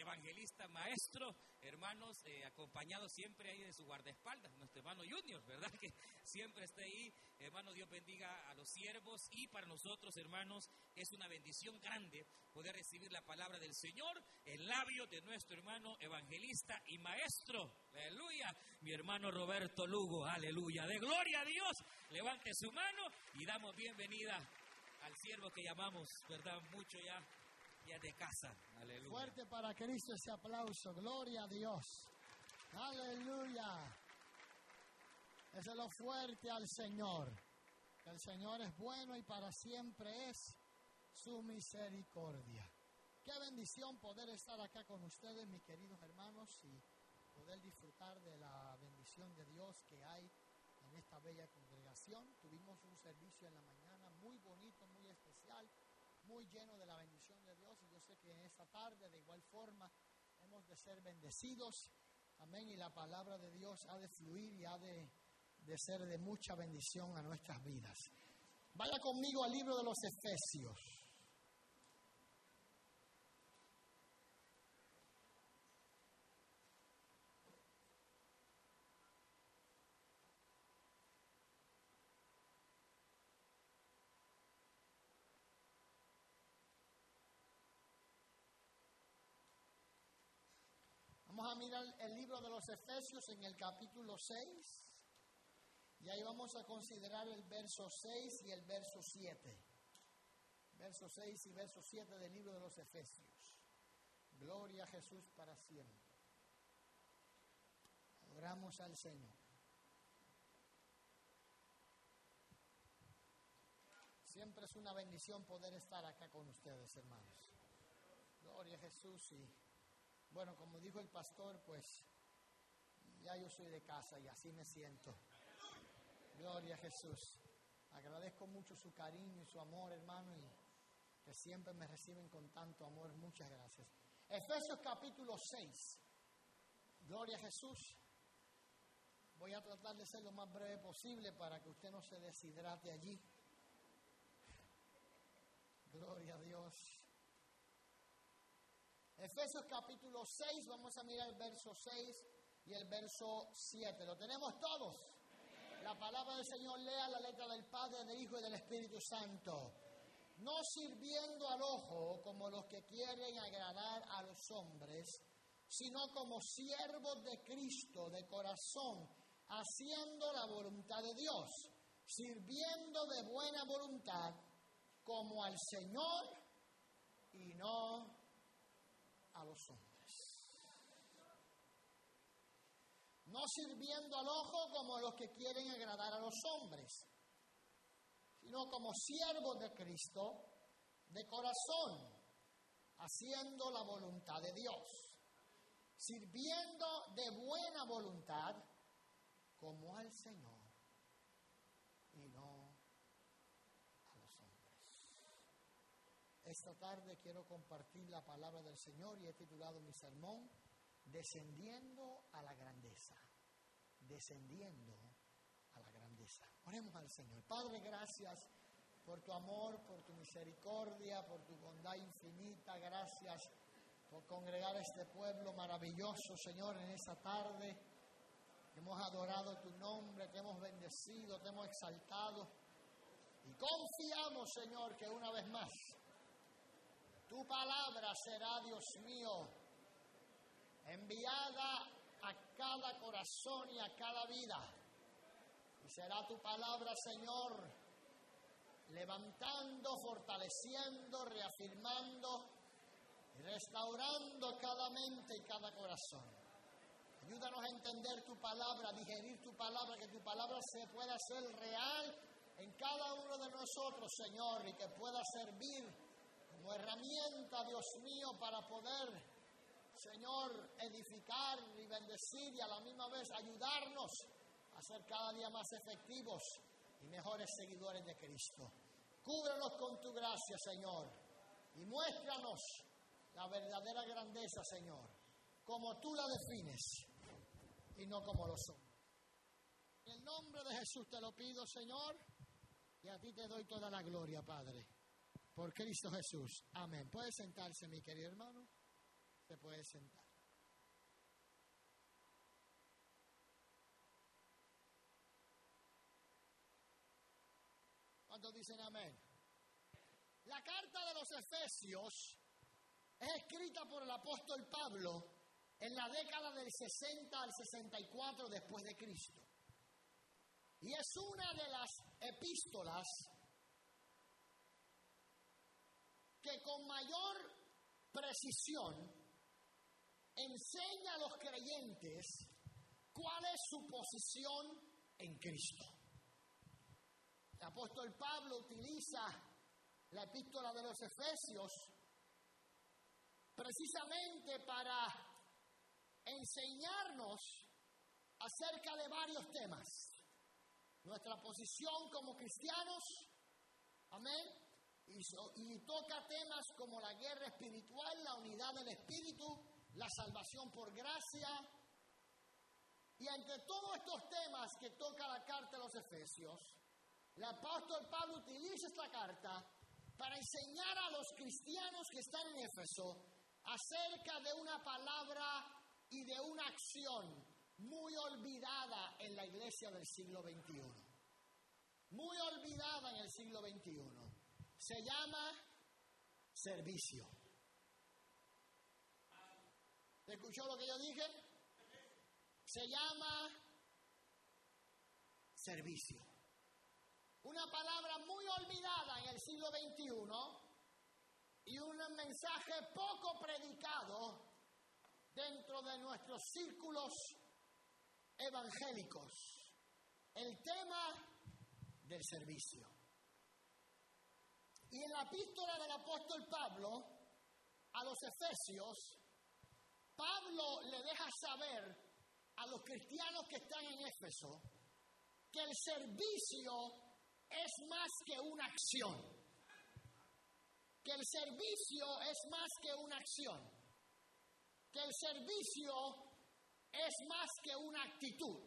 evangelista, maestro, hermanos, eh, acompañado siempre ahí de su guardaespaldas, nuestro hermano Junior, ¿verdad? Que siempre está ahí. Hermano, Dios bendiga a los siervos y para nosotros, hermanos, es una bendición grande poder recibir la palabra del Señor en labio de nuestro hermano evangelista y maestro. Aleluya. Mi hermano Roberto Lugo, aleluya. De gloria a Dios. Levante su mano y damos bienvenida al siervo que llamamos, ¿verdad? Mucho ya de casa. Fuerte para Cristo ese aplauso. Gloria a Dios. Aleluya. Es lo fuerte al Señor. El Señor es bueno y para siempre es su misericordia. Qué bendición poder estar acá con ustedes, mis queridos hermanos, y poder disfrutar de la bendición de Dios que hay en esta bella congregación. Tuvimos un servicio en la mañana muy bonito, muy especial muy lleno de la bendición de Dios y yo sé que en esta tarde de igual forma hemos de ser bendecidos. Amén. Y la palabra de Dios ha de fluir y ha de, de ser de mucha bendición a nuestras vidas. Vaya conmigo al libro de los Efesios. Vamos a mirar el libro de los Efesios en el capítulo 6. Y ahí vamos a considerar el verso 6 y el verso 7. verso 6 y verso 7 del libro de los Efesios. Gloria a Jesús para siempre. Adoramos al Señor. Siempre es una bendición poder estar acá con ustedes, hermanos. Gloria a Jesús y bueno, como dijo el pastor, pues ya yo soy de casa y así me siento. Gloria a Jesús. Agradezco mucho su cariño y su amor, hermano, y que siempre me reciben con tanto amor. Muchas gracias. Efesios capítulo 6. Gloria a Jesús. Voy a tratar de ser lo más breve posible para que usted no se deshidrate allí. Gloria a Dios. Efesios capítulo 6, vamos a mirar el verso 6 y el verso 7. ¿Lo tenemos todos? La palabra del Señor lea la letra del Padre, del Hijo y del Espíritu Santo. No sirviendo al ojo como los que quieren agradar a los hombres, sino como siervos de Cristo de corazón, haciendo la voluntad de Dios, sirviendo de buena voluntad como al Señor y no a los hombres. No sirviendo al ojo como los que quieren agradar a los hombres, sino como siervos de Cristo de corazón, haciendo la voluntad de Dios, sirviendo de buena voluntad como al Señor y no a los hombres. Esta tarde quiero compartir la palabra del Señor y he titulado mi sermón Descendiendo a la grandeza. Descendiendo a la grandeza. Oremos al Señor. Padre, gracias por tu amor, por tu misericordia, por tu bondad infinita. Gracias por congregar a este pueblo maravilloso, Señor, en esta tarde. Hemos adorado tu nombre, te hemos bendecido, te hemos exaltado. Y confiamos, Señor, que una vez más tu palabra será, Dios mío, enviada a cada corazón y a cada vida. Y será tu palabra, Señor, levantando, fortaleciendo, reafirmando y restaurando cada mente y cada corazón. Ayúdanos a entender tu palabra, digerir tu palabra, que tu palabra se pueda hacer real en cada uno de nosotros, Señor, y que pueda servir como herramienta, Dios mío, para poder Señor, edificar y bendecir y a la misma vez ayudarnos a ser cada día más efectivos y mejores seguidores de Cristo. Cúbrenos con tu gracia, Señor, y muéstranos la verdadera grandeza, Señor, como tú la defines y no como lo son. En el nombre de Jesús te lo pido, Señor, y a ti te doy toda la gloria, Padre, por Cristo Jesús. Amén. ¿Puede sentarse, mi querido hermano? Se puede sentar. ¿Cuántos dicen amén? La carta de los Efesios es escrita por el apóstol Pablo en la década del 60 al 64 después de Cristo. Y es una de las epístolas que con mayor precisión enseña a los creyentes cuál es su posición en Cristo. El apóstol Pablo utiliza la epístola de los Efesios precisamente para enseñarnos acerca de varios temas. Nuestra posición como cristianos, amén, y, toca temas como la guerra espiritual, la unidad del espíritu, la salvación por gracia. Y entre todos estos temas que toca la carta de los Efesios, el apóstol Pablo utiliza esta carta para enseñar a los cristianos que están en Éfeso acerca de una palabra y de una acción muy olvidada en la iglesia del siglo XXI. Muy olvidada en el siglo XXI. Se llama servicio. ¿Escuchó lo que yo dije? Se llama servicio. Una palabra muy olvidada en el siglo XXI y un mensaje poco predicado dentro de nuestros círculos evangélicos. El tema del servicio. Y en la epístola del apóstol Pablo a los Efesios, Pablo le deja saber a los cristianos que están en Éfeso que el servicio es más que una acción. Que el servicio es más que una acción. Que el servicio es más que una actitud.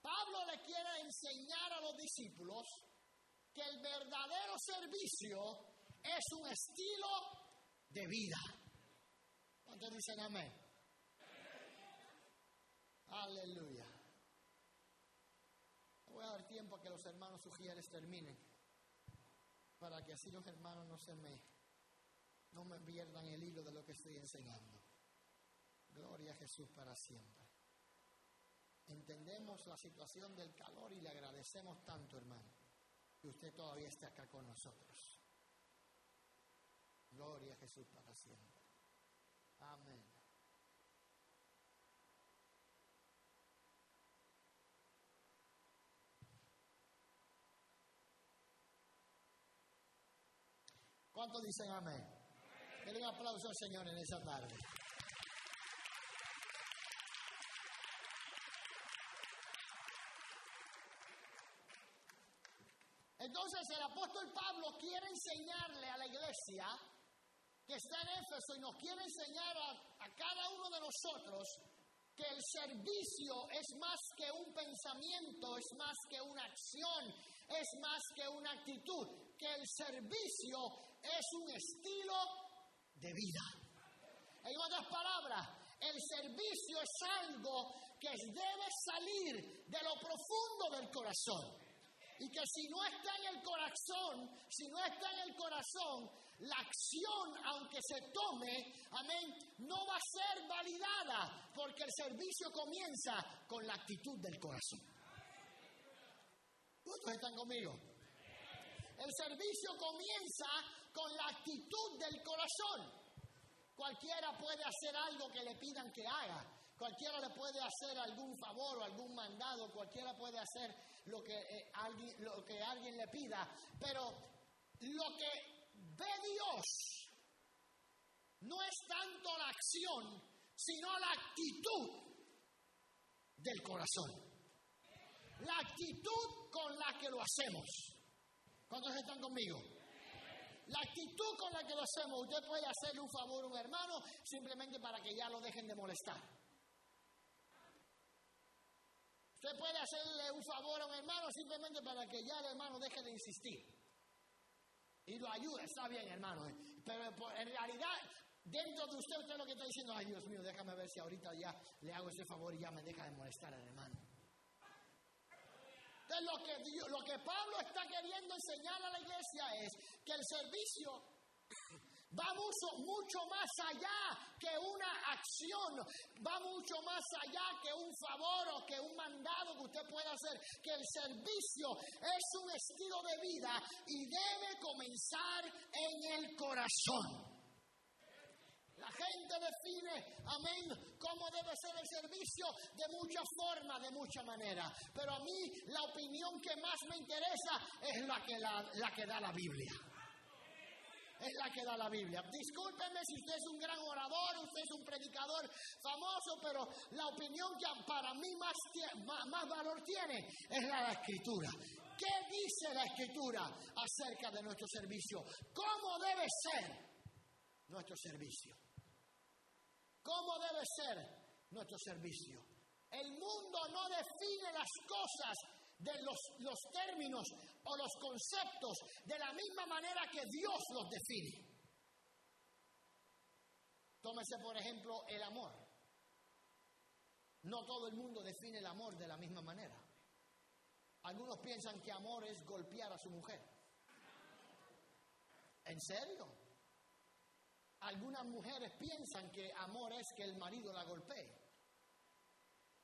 Pablo le quiere enseñar a los discípulos que el verdadero servicio es un estilo de vida. ¿Cuántos dicen amén? Aleluya. Voy a dar tiempo a que los hermanos sugieres terminen, para que así los hermanos no se me, no me pierdan el hilo de lo que estoy enseñando. Gloria a Jesús para siempre. Entendemos la situación del calor y le agradecemos tanto, hermano, que usted todavía esté acá con nosotros. Gloria a Jesús para siempre. Amén. ¿Cuántos dicen amén? Denle un aplauso al Señor en esa tarde. Entonces el apóstol Pablo quiere enseñarle a la iglesia que está en Éfeso y nos quiere enseñar a, a cada uno de nosotros que el servicio es más que un pensamiento, es más que una acción, es más que una actitud, que el servicio es un estilo de vida. En otras palabras, el servicio es algo que debe salir de lo profundo del corazón. Y que si no está en el corazón, si no está en el corazón, la acción, aunque se tome, amén, no va a ser validada, porque el servicio comienza con la actitud del corazón. ¿Cuántos están conmigo? El servicio comienza con la actitud del corazón. Cualquiera puede hacer algo que le pidan que haga. Cualquiera le puede hacer algún favor o algún mandado. Cualquiera puede hacer lo que, eh, alguien, lo que alguien le pida. Pero lo que ve Dios no es tanto la acción, sino la actitud del corazón. La actitud con la que lo hacemos. ¿Cuántos están conmigo? La actitud con la que lo hacemos, usted puede hacerle un favor a un hermano simplemente para que ya lo dejen de molestar. Usted puede hacerle un favor a un hermano simplemente para que ya el hermano deje de insistir. Y lo ayuda, está bien hermano. eh. Pero en realidad, dentro de usted, usted lo que está diciendo, ay Dios mío, déjame ver si ahorita ya le hago ese favor y ya me deja de molestar al hermano. Entonces, lo que, lo que Pablo está queriendo enseñar a la iglesia es que el servicio va mucho, más allá que una acción, va mucho más allá que un favor o que un mandado que usted pueda hacer, que el servicio es un estilo de vida y debe comenzar en el corazón. La gente define, amén, cómo debe ser el servicio de muchas formas, de muchas maneras. Pero a mí la opinión que más me interesa es la que, la que da la Biblia. Es la que da la Biblia. Discúlpeme si usted es un gran orador, usted es un predicador famoso, pero la opinión que para mí más, más valor tiene es la de la Escritura. ¿Qué dice la Escritura acerca de nuestro servicio? ¿Cómo debe ser nuestro servicio? ¿Cómo debe ser nuestro servicio? El mundo no define las cosas de los, los términos o los conceptos de la misma manera que Dios los define. Tómese, por ejemplo, el amor. No todo el mundo define el amor de la misma manera. Algunos piensan que amor es golpear a su mujer. ¿En serio? Algunas mujeres piensan que amor es que el marido la golpee.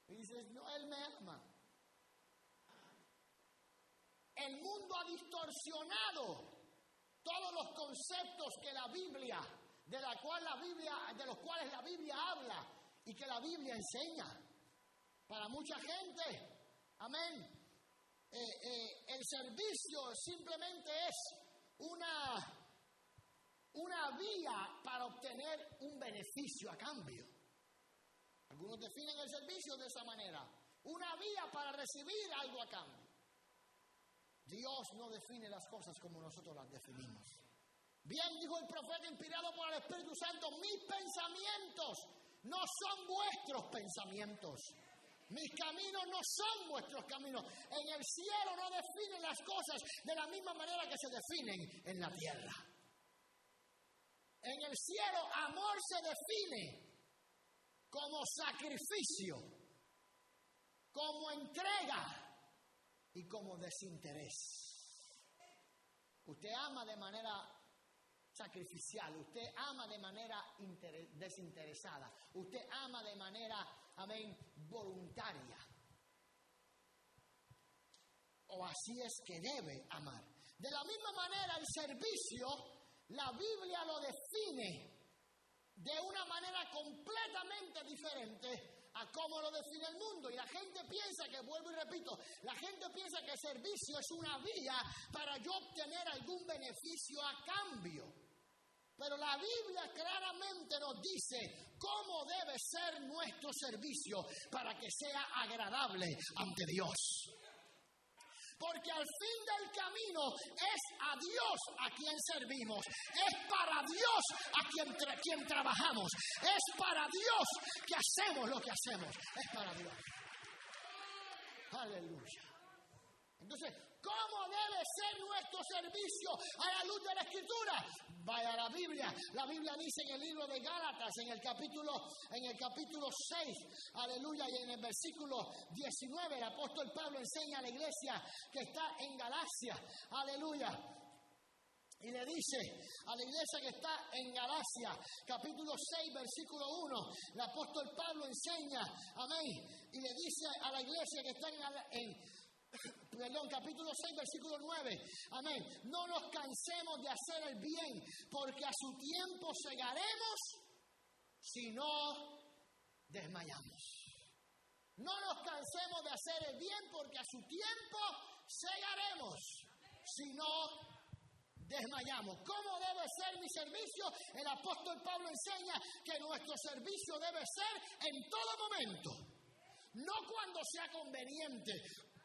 Y dices, no, él me ama. El mundo ha distorsionado todos los conceptos que la Biblia, de la cual la Biblia, de los cuales la Biblia habla y que la Biblia enseña. Para mucha gente, amén. Eh, eh, el servicio simplemente es una, una vía para obtener un beneficio a cambio. Algunos definen el servicio de esa manera, una vía para recibir algo a cambio. Dios no define las cosas como nosotros las definimos. Bien dijo el profeta inspirado por el Espíritu Santo, mis pensamientos no son vuestros pensamientos. Mis caminos no son vuestros caminos. En el cielo no definen las cosas de la misma manera que se definen en la tierra. En el cielo amor se define como sacrificio, como entrega, y como desinterés. Usted ama de manera sacrificial, usted ama de manera desinteresada, usted ama de manera, amén, voluntaria. O así es que debe amar. De la misma manera el servicio, la Biblia lo define de una manera completamente diferente a cómo lo define el mundo. Y la gente piensa que, vuelvo y repito, la gente piensa que el servicio es una vía para yo obtener algún beneficio a cambio. Pero la Biblia claramente nos dice cómo debe ser nuestro servicio para que sea agradable ante Dios. Porque al fin del camino es a Dios a quien servimos, es para Dios a quien, quien trabajamos, es para Dios que hacemos lo que hacemos, es para Dios. Aleluya. Entonces, ¿cómo debe ser nuestro servicio a la luz de la Escritura? Vaya a la Biblia. La Biblia dice en el libro de Gálatas, en el capítulo, en el capítulo 6, aleluya, y en el versículo 19, el apóstol Pablo enseña a la iglesia que está en Galacia, aleluya. Y le dice a la iglesia que está en Galacia, capítulo 6, versículo 1, el apóstol Pablo enseña, amén, y le dice a la iglesia que está en, en perdón, capítulo 6, versículo 9. Amén. No nos cansemos de hacer el bien, porque a su tiempo segaremos si no desmayamos. No nos cansemos de hacer el bien, porque a su tiempo segaremos si no desmayamos. ¿Cómo debe ser mi servicio? El apóstol Pablo enseña que nuestro servicio debe ser en todo momento. No cuando sea conveniente,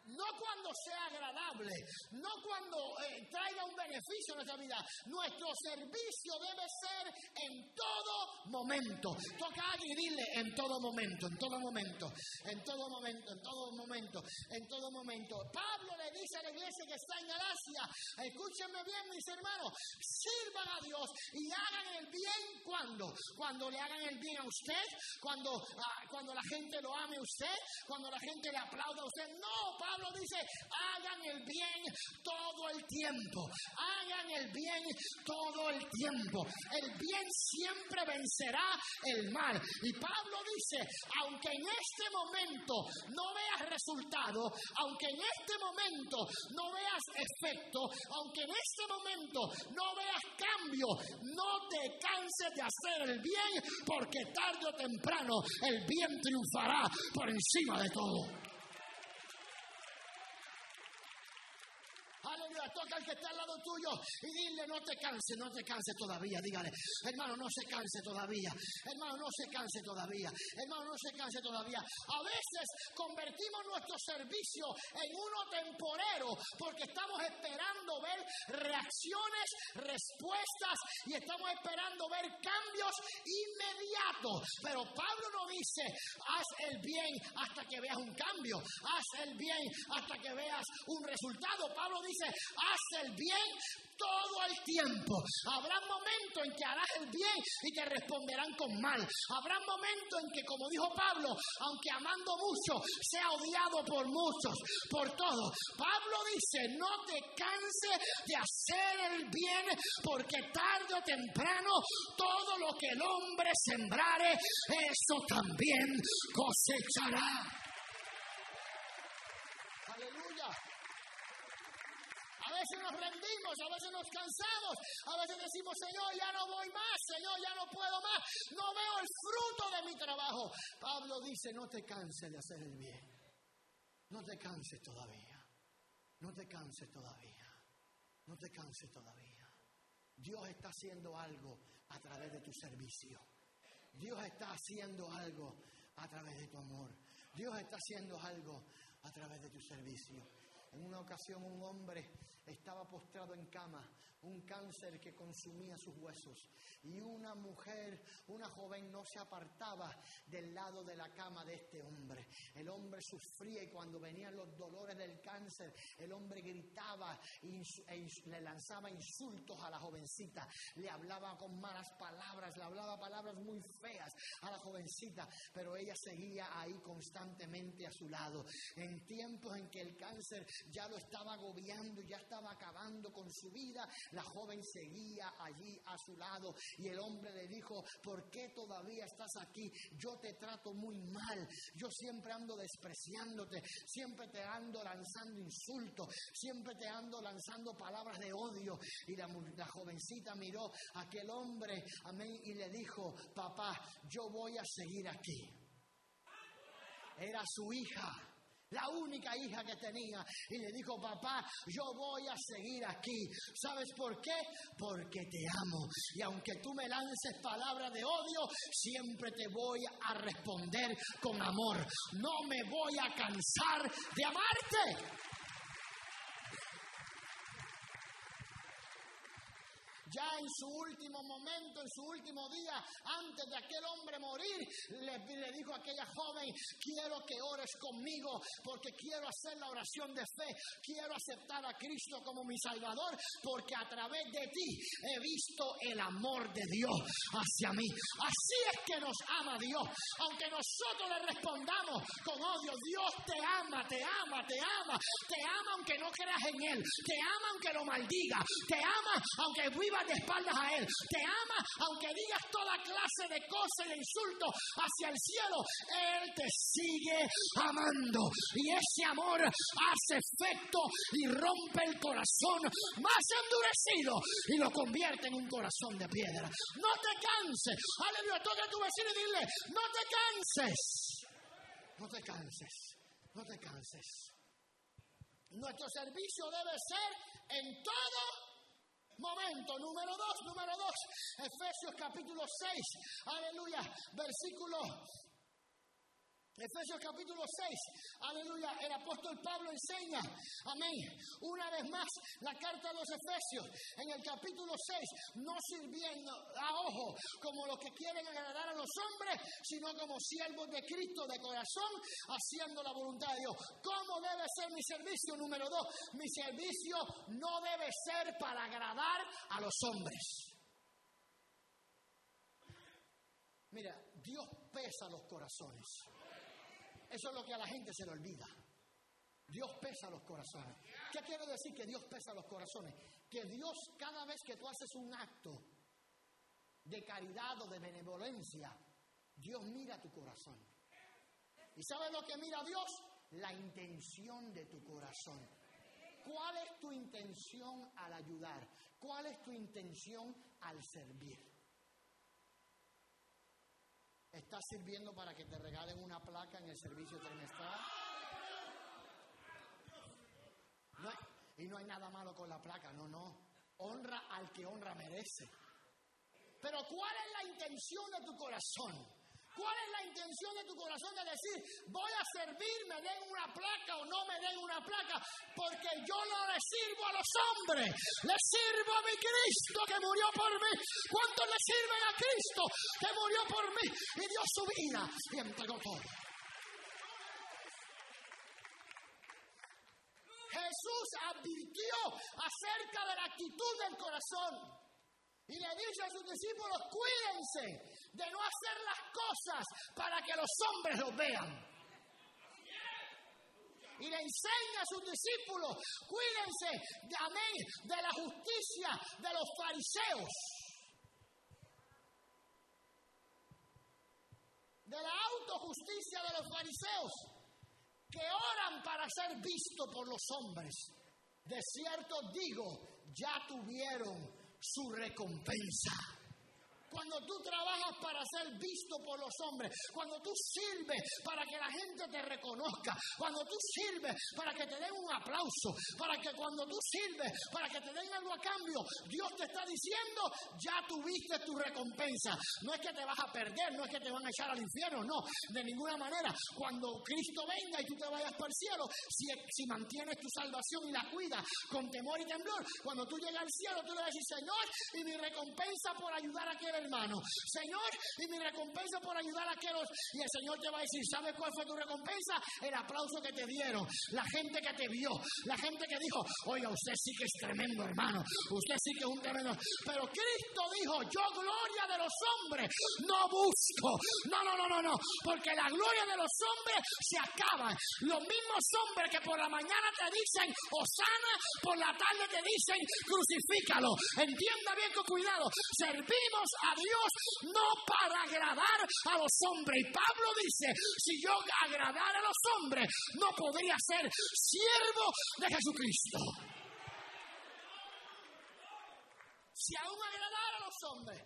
no cuando sea agradable, no cuando eh, traiga un beneficio a nuestra vida. Nuestro servicio debe ser en todo momento. Toca y dile en todo momento, en todo momento, en todo momento, en todo momento, en todo momento. Pablo le dice a la iglesia que está en Galacia, escúchenme bien mis hermanos, sirvan a Dios y hagan el bien cuando, cuando le hagan el bien a usted, cuando, ah, cuando la gente lo ame a usted, cuando la gente le aplauda a usted. No, Pablo Pablo dice, hagan el bien todo el tiempo, hagan el bien todo el tiempo. El bien siempre vencerá el mal. Y Pablo dice, aunque en este momento no veas resultado, aunque en este momento no veas efecto, aunque en este momento no veas cambio, no te canses de hacer el bien, porque tarde o temprano el bien triunfará por encima de todo. Que está lado y dile, no te canses, no te canses todavía. Dígale, hermano, no se canse todavía. Hermano, no se canse todavía. Hermano, no se canse todavía. A veces convertimos nuestro servicio en uno temporero porque estamos esperando ver reacciones, respuestas y estamos esperando ver cambios inmediatos. Pero Pablo no dice, haz el bien hasta que veas un cambio, haz el bien hasta que veas un resultado. Pablo dice, haz el bien todo el tiempo. Habrá momentos en que harás el bien y te responderán con mal. Habrá momentos en que, como dijo Pablo, aunque amando mucho, sea odiado por muchos, por todos. Pablo dice, no te canses de hacer el bien, porque tarde o temprano todo lo que el hombre sembrare, eso también cosechará. A veces nos rendimos, a veces nos cansamos, a veces decimos, Señor, ya no voy más, Señor, ya no puedo más, no veo el fruto de mi trabajo. Pablo dice, no te canses de hacer el bien. No te canses todavía. No te canses todavía. No te canses todavía. Dios está haciendo algo a través de tu servicio. Dios está haciendo algo a través de tu amor. Dios está haciendo algo a través de tu servicio. En una ocasión un hombre estaba postrado en cama, un cáncer que consumía sus huesos. Y una mujer, una joven, no se apartaba del lado de la cama de este hombre. El hombre sufría y cuando venían los dolores del cáncer, el hombre gritaba e le lanzaba insultos a la jovencita. Le hablaba con malas palabras, le hablaba palabras muy feas a la jovencita, pero ella seguía ahí constantemente a su lado. En tiempos en que el cáncer ya lo estaba agobiando, ya estaba acabando con su vida, la joven seguía allí a su lado y el hombre le dijo, ¿por qué todavía estás aquí? Yo te trato muy mal, yo siempre ando despreciándote, siempre te ando lanzando insultos, siempre te ando lanzando palabras de odio. Y la, la jovencita miró a aquel hombre, amén, y le dijo, papá, yo voy a seguir aquí. Era su hija la única hija que tenía, y le dijo, papá, yo voy a seguir aquí. ¿Sabes por qué? Porque te amo. Y aunque tú me lances palabras de odio, siempre te voy a responder con amor. No me voy a cansar de amarte. Ya en su último momento, en su último día, antes de aquel hombre morir, le, dijo a aquella joven, quiero que ores conmigo porque quiero hacer la oración de fe, quiero aceptar a Cristo como mi Salvador porque a través de ti he visto el amor de Dios hacia mí. Así es que nos ama Dios. Aunque nosotros le respondamos con odio, Dios te ama, te ama, te ama, te ama aunque no creas en Él, te ama aunque lo maldiga, te ama aunque viva de espaldas a Él. Te ama aunque digas toda clase de cosas y de insultos hacia el cielo. Él te sigue amando. Y ese amor hace efecto y rompe el corazón más endurecido y lo convierte en un corazón de piedra. No te canses. Aleluya. Toca a tu vecino y dile, no te canses. No te canses. No te canses. Nuestro servicio debe ser en todo momento. Número dos, número dos. Efesios capítulo 6. Aleluya. Versículo Efesios capítulo 6, aleluya, el apóstol Pablo enseña, amén, una vez más la carta a los Efesios en el capítulo 6, no sirviendo a ojo como los que quieren agradar a los hombres, sino como siervos de Cristo de corazón, haciendo la voluntad de Dios. ¿Cómo debe ser mi servicio? Número dos, mi servicio no debe ser para agradar a los hombres. Mira, Dios pesa los corazones. Eso es lo que a la gente se le olvida. Dios pesa los corazones. ¿Qué quiere decir que Dios pesa los corazones? Que Dios cada vez que tú haces un acto de caridad o de benevolencia, Dios mira tu corazón. ¿Y sabes lo que mira Dios? La intención de tu corazón. ¿Cuál es tu intención al ayudar? ¿Cuál es tu intención al servir? ¿Estás sirviendo para que te regalen una placa en el servicio trimestral? y no hay nada malo con la placa, no, no. Honra al que honra merece. Pero ¿cuál es la intención de tu corazón? ¿Cuál es la intención de tu corazón de decir, voy a servir, me den una placa o no me den una placa? Porque yo no le sirvo a los hombres, le sirvo a mi Cristo que murió por mí. ¿Cuántos le sirven a Cristo que murió por mí y dio su vida y entregó todo? Jesús advirtió acerca de la actitud del corazón. Y le dice a sus discípulos, cuídense de no hacer las cosas para que los hombres los vean. Y le enseña a sus discípulos, cuídense de, amén, de la justicia de los fariseos. De la autojusticia de los fariseos, que oran para ser vistos por los hombres. De cierto digo, ya tuvieron su recompensa. Cuando tú trabajas para ser visto por los hombres, cuando tú sirves para que la gente te reconozca, cuando tú sirves para que te den un aplauso, para que cuando tú sirves para que te den algo a cambio, Dios te está diciendo, ya tuviste tu recompensa. No es que te vas a perder, no es que te van a echar al infierno, no, de ninguna manera. Cuando Cristo venga y tú te vayas para el cielo, si, si mantienes tu salvación y la cuidas con temor y temblor, cuando tú llegas al cielo, tú le vas a decir, Señor, y mi recompensa por ayudar a aquel hermano. Señor, y mi recompensa por ayudar a aquellos. Y el Señor te va a decir, ¿sabes cuál fue tu recompensa? El aplauso que te dieron, la gente que te vio, la gente que dijo, oiga, usted sí que es tremendo hermano, usted sí que es un tremendo. Pero Cristo dijo, yo gloria de los hombres no busco. No, no, no, no, no, porque la gloria de los hombres se acaba. Los mismos hombres que por la mañana te dicen, Osana, por la tarde te dicen, crucifícalo. Entienda bien con cuidado, servimos a Dios no para agradar a los hombres. Y Pablo dice, si yo agradara a los hombres, no podría ser siervo de Jesucristo. Si aún agradara a los hombres,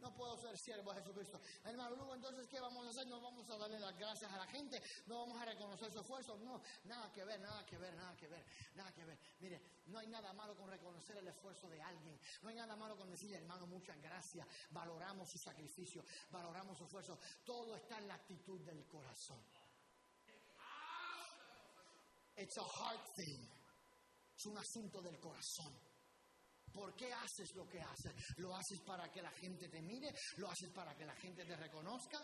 no puedo ser siervo de Jesucristo. Hermano Lugo, entonces, ¿qué vamos a hacer? No vamos a darle las gracias a la gente, no vamos a reconocer su esfuerzo. No, nada que ver, nada que ver, nada que ver, nada que ver. Mire, no hay nada malo con reconocer el esfuerzo de alguien. No hay nada malo con decirle, hermano, muchas gracias. Valoramos su sacrificio, valoramos su esfuerzo. Todo está en la actitud del corazón. It's a heart thing. Es un asunto del corazón. ¿Por qué haces lo que haces? ¿Lo haces para que la gente te mire? ¿Lo haces para que la gente te reconozca?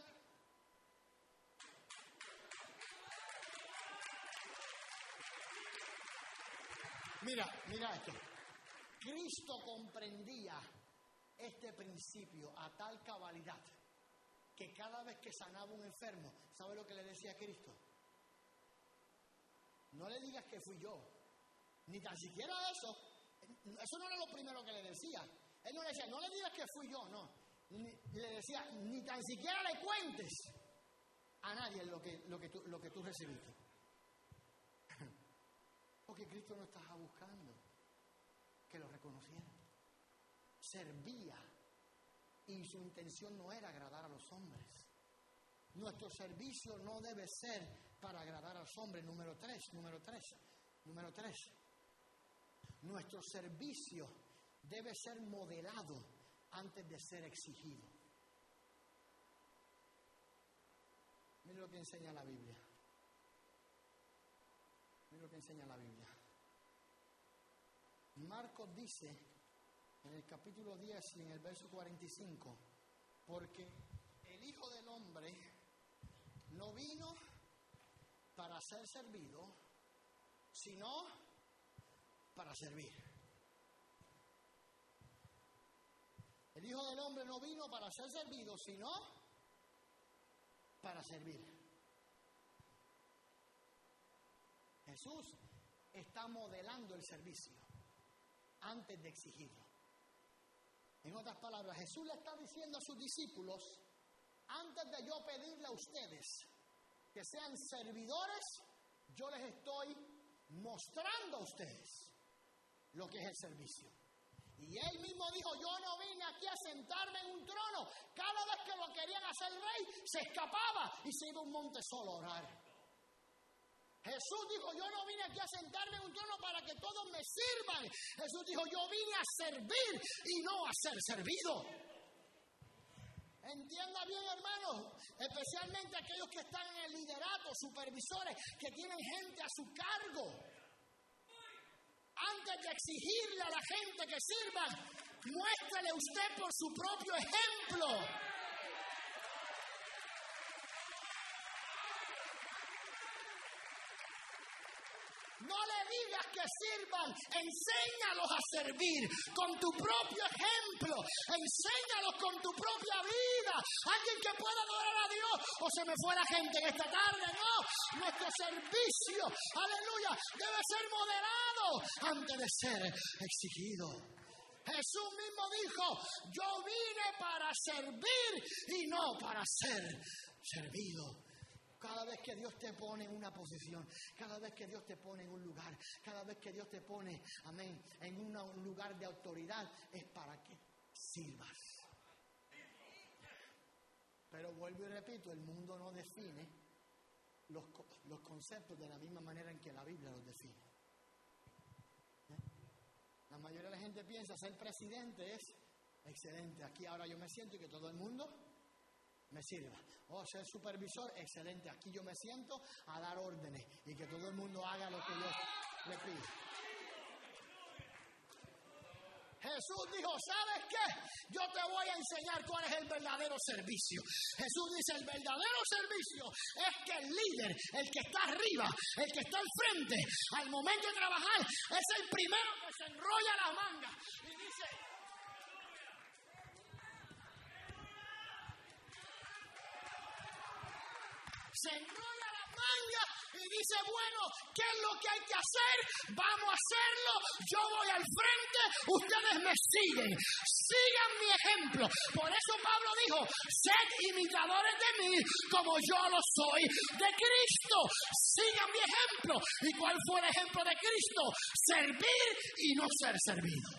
Mira, mira esto. Cristo comprendía este principio a tal cabalidad que cada vez que sanaba un enfermo, ¿sabe lo que le decía a Cristo? No le digas que fui yo, ni tan siquiera eso. Eso no era lo primero que le decía. Él no le decía, no le digas que fui yo, no. le decía, ni tan siquiera le cuentes a nadie lo que, lo que, tú, lo que tú recibiste. Porque Cristo no estaba buscando que lo reconocieran. Servía y su intención no era agradar a los hombres. Nuestro servicio no debe ser para agradar a los hombres. Número tres, número tres, número tres. Nuestro servicio debe ser modelado antes de ser exigido. Mira lo que enseña la Biblia. Mira lo que enseña la Biblia. Marcos dice en el capítulo 10 y en el verso 45, porque el Hijo del Hombre no vino para ser servido, sino para servir. El Hijo del Hombre no vino para ser servido, sino para servir. Jesús está modelando el servicio antes de exigirlo. En otras palabras, Jesús le está diciendo a sus discípulos, antes de yo pedirle a ustedes que sean servidores, yo les estoy mostrando a ustedes lo que es el servicio. Y él mismo dijo, yo no vine aquí a sentarme en un trono. Cada vez que lo querían hacer rey, se escapaba y se iba a un monte solo a orar. Jesús dijo, yo no vine aquí a sentarme en un trono para que todos me sirvan. Jesús dijo, yo vine a servir y no a ser servido. Entienda bien, hermano, especialmente aquellos que están en el liderato, supervisores, que tienen gente a su cargo. Antes de exigirle a la gente que sirva, muéstrele usted por su propio ejemplo. No le digas que sirvan, enséñalos a servir con tu propio ejemplo, enséñalos con tu propia vida. Alguien que pueda adorar a Dios o se me fue la gente en esta tarde, no. Nuestro servicio, aleluya, debe ser moderado antes de ser exigido. Jesús mismo dijo, yo vine para servir y no para ser servido. Cada vez que Dios te pone en una posición, cada vez que Dios te pone en un lugar, cada vez que Dios te pone, amén, en un lugar de autoridad, es para que sirvas. Pero vuelvo y repito, el mundo no define los conceptos de la misma manera en que la Biblia los define. ¿Eh? La mayoría de la gente piensa ser presidente es excelente. Aquí ahora yo me siento y que todo el mundo me sirva. O ser supervisor, excelente. Aquí yo me siento a dar órdenes y que todo el mundo haga lo que yo le pido. Jesús dijo, ¿sabes qué? Yo te voy a enseñar cuál es el verdadero servicio. Jesús dice, el verdadero servicio es que el líder, el que está arriba, el que está al frente, al momento de trabajar, es el primero que se enrolla la manga y dice, se enrolla la manga y dice, bueno, ¿qué es lo que hay que hacer? Vamos a hacerlo, yo voy al frente, ustedes me siguen, sigan mi ejemplo. Por eso Pablo dijo, sed imitadores de mí como yo lo soy de Cristo, sigan mi ejemplo. ¿Y cuál fue el ejemplo de Cristo? Servir y no ser servido.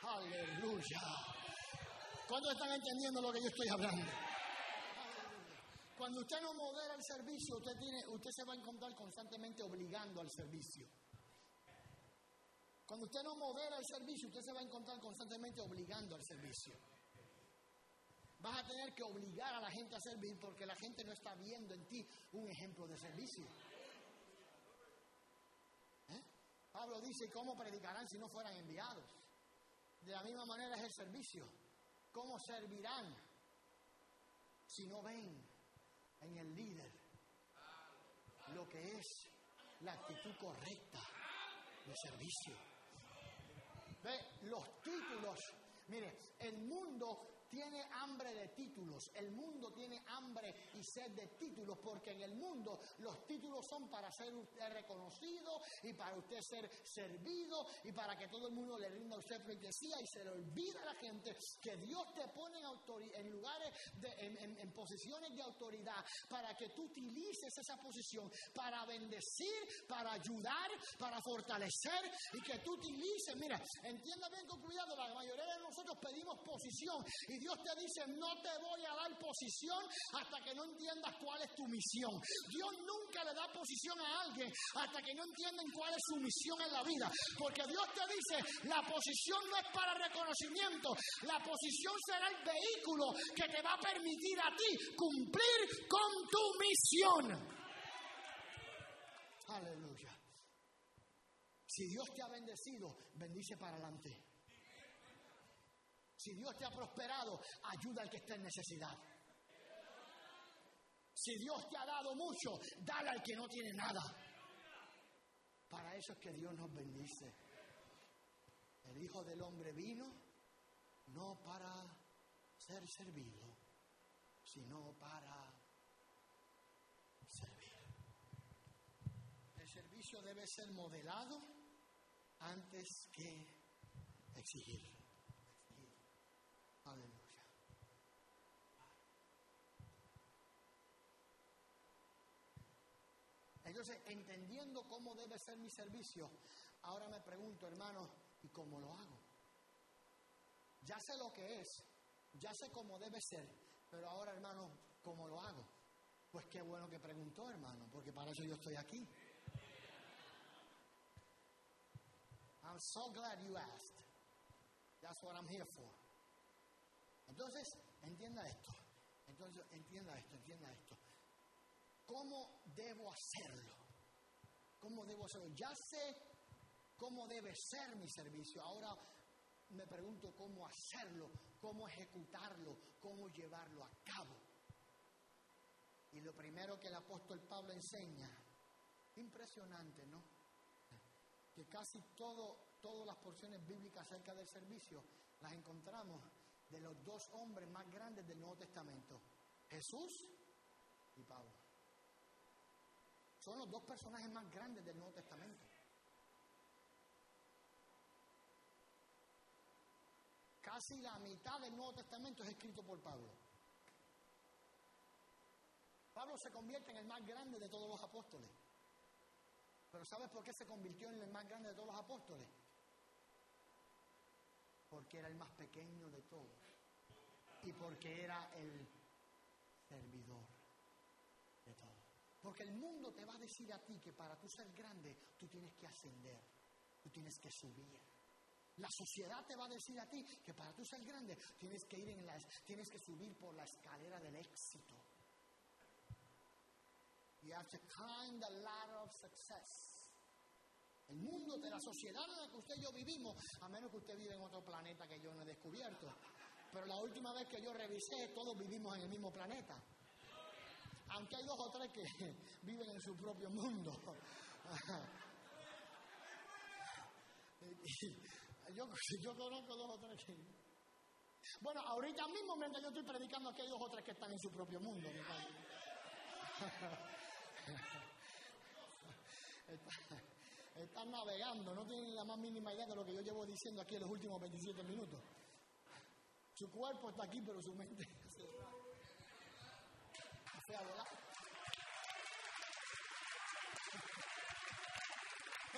Aleluya. ¿Cuántos están entendiendo lo que yo estoy hablando? Cuando usted no modera el servicio, usted, tiene, usted se va a encontrar constantemente obligando al servicio. Cuando usted no modera el servicio, usted se va a encontrar constantemente obligando al servicio. Vas a tener que obligar a la gente a servir porque la gente no está viendo en ti un ejemplo de servicio. ¿Eh? Pablo dice, ¿cómo predicarán si no fueran enviados? De la misma manera es el servicio. ¿Cómo servirán si no ven en el líder lo que es la actitud correcta de servicio. Ve, los títulos, mire, el mundo tiene hambre de títulos, el mundo tiene hambre y sed de títulos, porque en el mundo los títulos son para ser usted reconocido y para usted ser servido y para que todo el mundo le rinda a usted pleitesía y se le olvida a la gente que Dios te pone en, en lugares, de- en, en- en posiciones de autoridad para que tú utilices esa posición para bendecir, para ayudar, para fortalecer y que tú utilices, mira, entienda bien con cuidado, la mayoría de nosotros pedimos posición y Dios te dice, no te voy a dar posición hasta que no entiendas cuál es tu misión. Dios nunca le da posición a alguien hasta que no entienden cuál es su misión en la vida. Porque Dios te dice, la posición no es para reconocimiento, la posición será el vehículo que te va a permitir a ti cumplir con tu misión. Aleluya. Si Dios te ha bendecido, bendice para adelante. Si Dios te ha prosperado, ayuda al que está en necesidad. Si Dios te ha dado mucho, dale al que no tiene nada. Para eso es que Dios nos bendice. El Hijo del Hombre vino no para ser servido, sino para servir. El servicio debe ser modelado antes que exigir. Aleluya. Entendiendo cómo debe ser mi servicio, ahora me pregunto, hermano, ¿y cómo lo hago? Ya sé lo que es, ya sé cómo debe ser, pero ahora, hermano, ¿cómo lo hago? Pues qué bueno que preguntó, hermano, porque para eso yo estoy aquí. I'm so glad you asked. That's what I'm here for. Entonces, entienda esto. Entonces, entienda esto, entienda esto. ¿Cómo debo hacerlo? ¿Cómo debo hacerlo? Ya sé cómo debe ser mi servicio. Ahora me pregunto cómo hacerlo, cómo ejecutarlo, cómo llevarlo a cabo. Y lo primero que el apóstol Pablo enseña, impresionante, ¿no? Que casi todo, todas las porciones bíblicas acerca del servicio las encontramos de los dos hombres más grandes del Nuevo Testamento, Jesús y Pablo. Son los dos personajes más grandes del Nuevo Testamento. Casi la mitad del Nuevo Testamento es escrito por Pablo. Pablo se convierte en el más grande de todos los apóstoles. Pero ¿sabes por qué se convirtió en el más grande de todos los apóstoles? Porque era el más pequeño de todos. Y porque era el servidor. Porque el mundo te va a decir a ti que para tú ser grande, tú tienes que ascender, tú tienes que subir. La sociedad te va a decir a ti que para tú ser grande tienes que ir en las, tienes que subir por la escalera del éxito. You have to climb the ladder of success. El mundo de la sociedad en la que usted y yo vivimos, a menos que usted vive en otro planeta que yo no he descubierto. Pero la última vez que yo revisé, todos vivimos en el mismo planeta. Aunque hay dos o tres que viven en su propio mundo. Yo, conozco dos o tres que... Bueno, ahorita mismo mientras yo estoy predicando aquí hay dos o tres que están en su propio mundo. Están navegando, no tienen la más mínima idea de lo que yo llevo diciendo aquí en los últimos 27 minutos. Su cuerpo está aquí, pero su mente se fue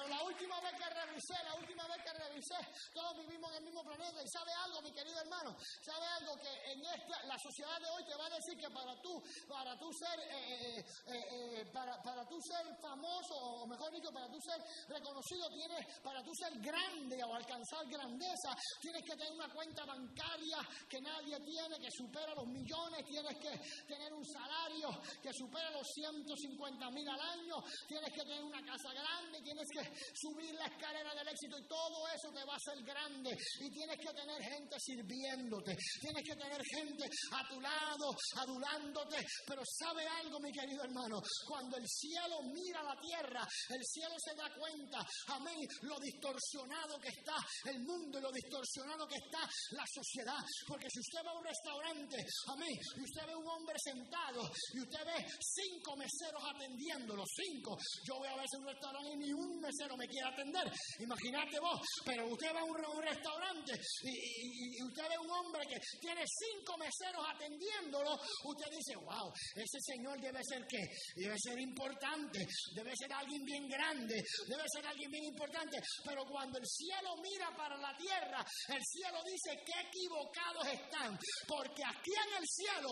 la última vez que revisé, la última vez que revisé, todos vivimos en el mismo planeta. Y sabe algo, mi querido hermano, sabe algo que en esta, la sociedad de hoy te va a decir que para tú, para tú ser, eh, eh, eh, para, para tú ser famoso, o mejor dicho, para tú ser reconocido, tienes, para tú ser grande o alcanzar grandeza, tienes que tener una cuenta bancaria que nadie tiene, que supera los millones, tienes que tener un salario que supera los 150 mil al año, tienes que tener una casa grande, tienes que subir la escalera del éxito y todo eso te va a hacer grande. Y tienes que tener gente sirviéndote, tienes que tener gente a tu lado, adulándote, pero sabe algo mi querido hermano, cuando el cielo mira la tierra, el cielo se da cuenta, amén, lo distorsionado que está el mundo y lo distorsionado que está la sociedad, porque si usted va a un restaurante, amén, y usted ve un hombre sentado y usted ve cinco meseros atendiéndolo, cinco, yo voy a ver un restaurante y ni un mesero me quiere atender, imagínate vos, pero usted va a un, restaurante y, usted ve un hombre que tiene cinco meseros atendiéndolo, usted dice, wow, ese señor debe ser qué, debe ser importante, debe ser alguien bien grande, debe ser alguien bien importante, pero cuando el cielo mira para la tierra, el cielo dice que equivocados están, porque aquí en el cielo,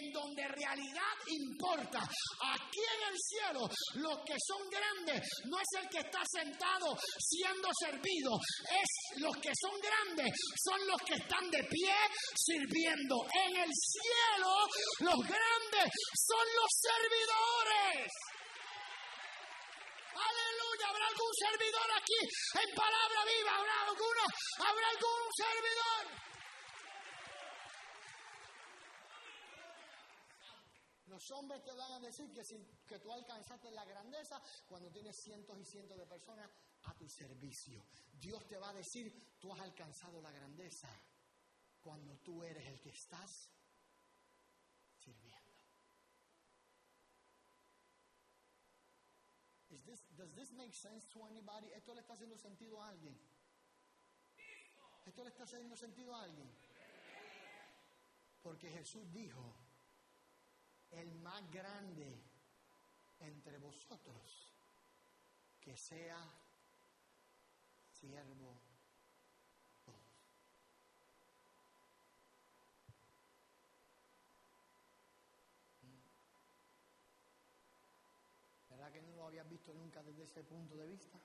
en donde realidad importa, aquí en el cielo, los que son grandes no es el que está sentado siendo servido, es los que son grandes, son los que están de pie sirviendo. En el cielo, los grandes son los servidores. Aleluya, habrá algún servidor aquí en palabra viva, habrá alguno, habrá algún servidor. Los hombres te van a decir que, si, que tú alcanzaste la grandeza cuando tienes cientos y cientos de personas a tu servicio. Dios te va a decir, tú has alcanzado la grandeza cuando tú eres el que estás sirviendo. ¿Esto le está haciendo sentido a alguien? ¿Esto le está haciendo sentido a alguien? Porque Jesús dijo, el más grande entre vosotros, que sea siervo. ¿Verdad que no lo habías visto nunca desde ese punto de vista?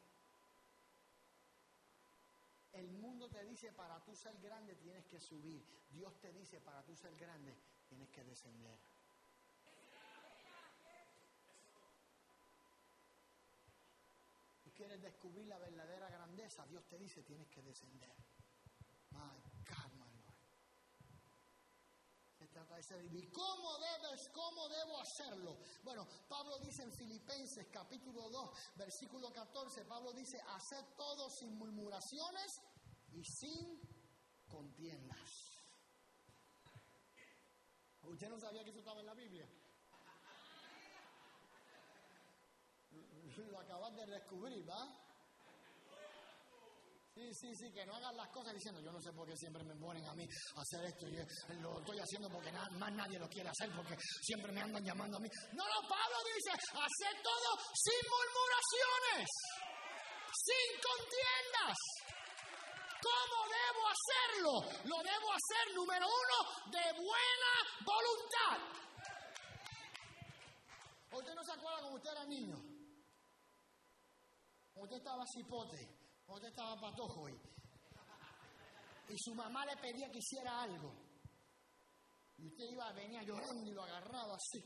El mundo te dice para tú ser grande tienes que subir. Dios te dice para tú ser grande tienes que descender. Tú quieres descubrir la verdadera grandeza, Dios te dice tienes que descender. My God, my. Se trata de ser. ¿Y cómo debes, cómo debo hacerlo? Bueno, Pablo dice en Filipenses capítulo 2, versículo 14, Pablo dice, haced todo sin murmuraciones y sin contiendas. ¿Usted no sabía que eso estaba en la Biblia? Lo acabas de descubrir, ¿va? Sí, sí, sí, que no hagan las cosas diciendo, yo no sé por qué siempre me ponen a mí a hacer esto yo lo estoy haciendo porque nada, más nadie lo quiere hacer porque siempre me andan llamando a mí. No, no, Pablo dice, hacer todo sin murmuraciones, sin contiendas. ¿Cómo debo hacerlo? Lo debo hacer, número uno, de buena voluntad. ¿Usted no se acuerda cuando usted era niño? Usted estaba cipote, usted estaba patojo y, y su mamá le pedía que hiciera algo. Y usted iba, venía llorando y lo agarraba así.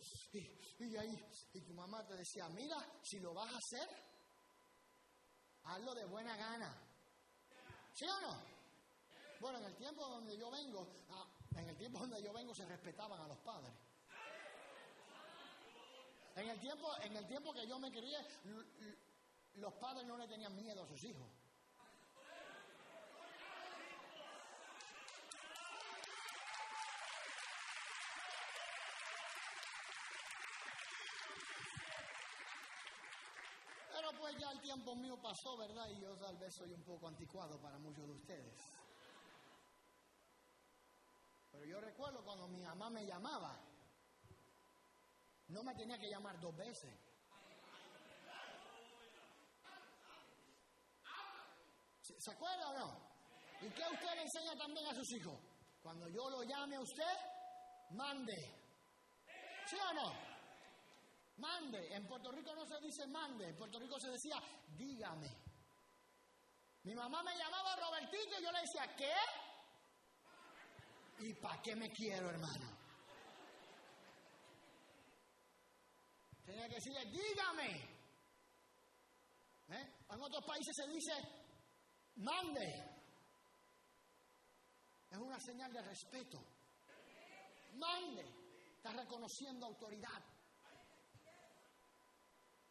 Y, ahí, y tu mamá te decía, mira, si lo vas a hacer, hazlo de buena gana. ¿Sí o no? Bueno, en el tiempo donde yo vengo, ah, en el tiempo donde yo vengo se respetaban a los padres. En el tiempo, en el tiempo que yo me crié, los padres no le tenían miedo a sus hijos. Pero pues ya el tiempo mío pasó, ¿verdad? Y yo tal vez soy un poco anticuado para muchos de ustedes. Pero yo recuerdo cuando mi mamá me llamaba, no me tenía que llamar dos veces. ¿Se acuerda o no? ¿Y qué usted le enseña también a sus hijos? Cuando yo lo llame a usted, mande. ¿Sí o no? Mande. En Puerto Rico no se dice mande, en Puerto Rico se decía dígame. Mi mamá me llamaba Robertito y yo le decía, ¿qué? ¿Y para qué me quiero, hermano? Tenía que decirle, dígame. ¿Eh? En otros países se dice, mande. Es una señal de respeto. Mande. Está reconociendo autoridad.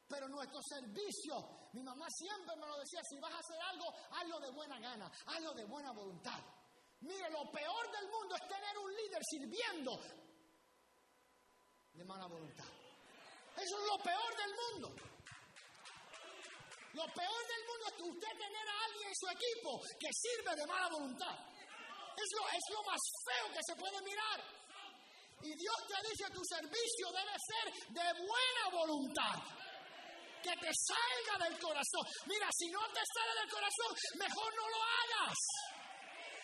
Pero nuestro servicio, mi mamá siempre me lo decía, si vas a hacer algo, hazlo de buena gana, hazlo de buena voluntad. Mire, lo peor del mundo es tener un líder sirviendo de mala voluntad. Eso es lo peor del mundo. Lo peor del mundo es que usted tener a alguien en su equipo que sirve de mala voluntad. Es lo, es lo más feo que se puede mirar. Y Dios te dice, tu servicio debe ser de buena voluntad. Que te salga del corazón. Mira, si no te sale del corazón, mejor no lo hagas.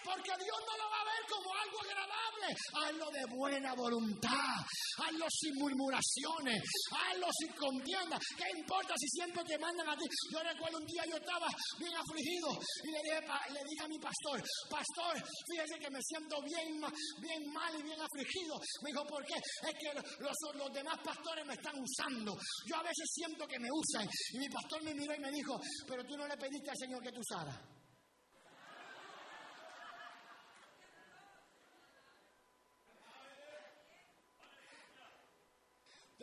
Porque Dios no lo va a ver como algo agradable. Hazlo de buena voluntad. Hazlo sin murmuraciones. Hazlo sin contienda. ¿Qué importa si siempre te mandan a ti? Yo recuerdo un día yo estaba bien afligido y le dije, le dije a mi pastor, pastor, fíjese que me siento bien mal y bien afligido. Me dijo, ¿por qué? Es que los, los demás pastores me están usando. Yo a veces siento que me usan. Y mi pastor me miró y me dijo, pero tú no le pediste al Señor que te usara.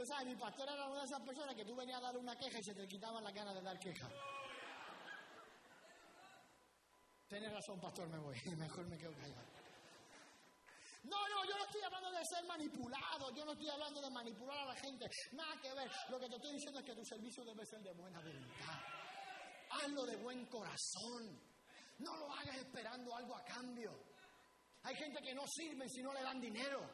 Usted sabe, mi pastor era una de esas personas que tú venías a darle una queja y se te quitaban las ganas de dar queja. Tienes razón, pastor, me voy. Mejor me quedo callado. No, no, yo no estoy hablando de ser manipulado, yo no estoy hablando de manipular a la gente, nada que ver. Lo que te estoy diciendo es que tu servicio debe ser de buena voluntad. Hazlo de buen corazón. No lo hagas esperando algo a cambio. Hay gente que no sirve si no le dan dinero.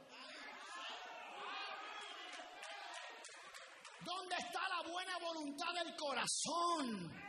¿Dónde está la buena voluntad del corazón?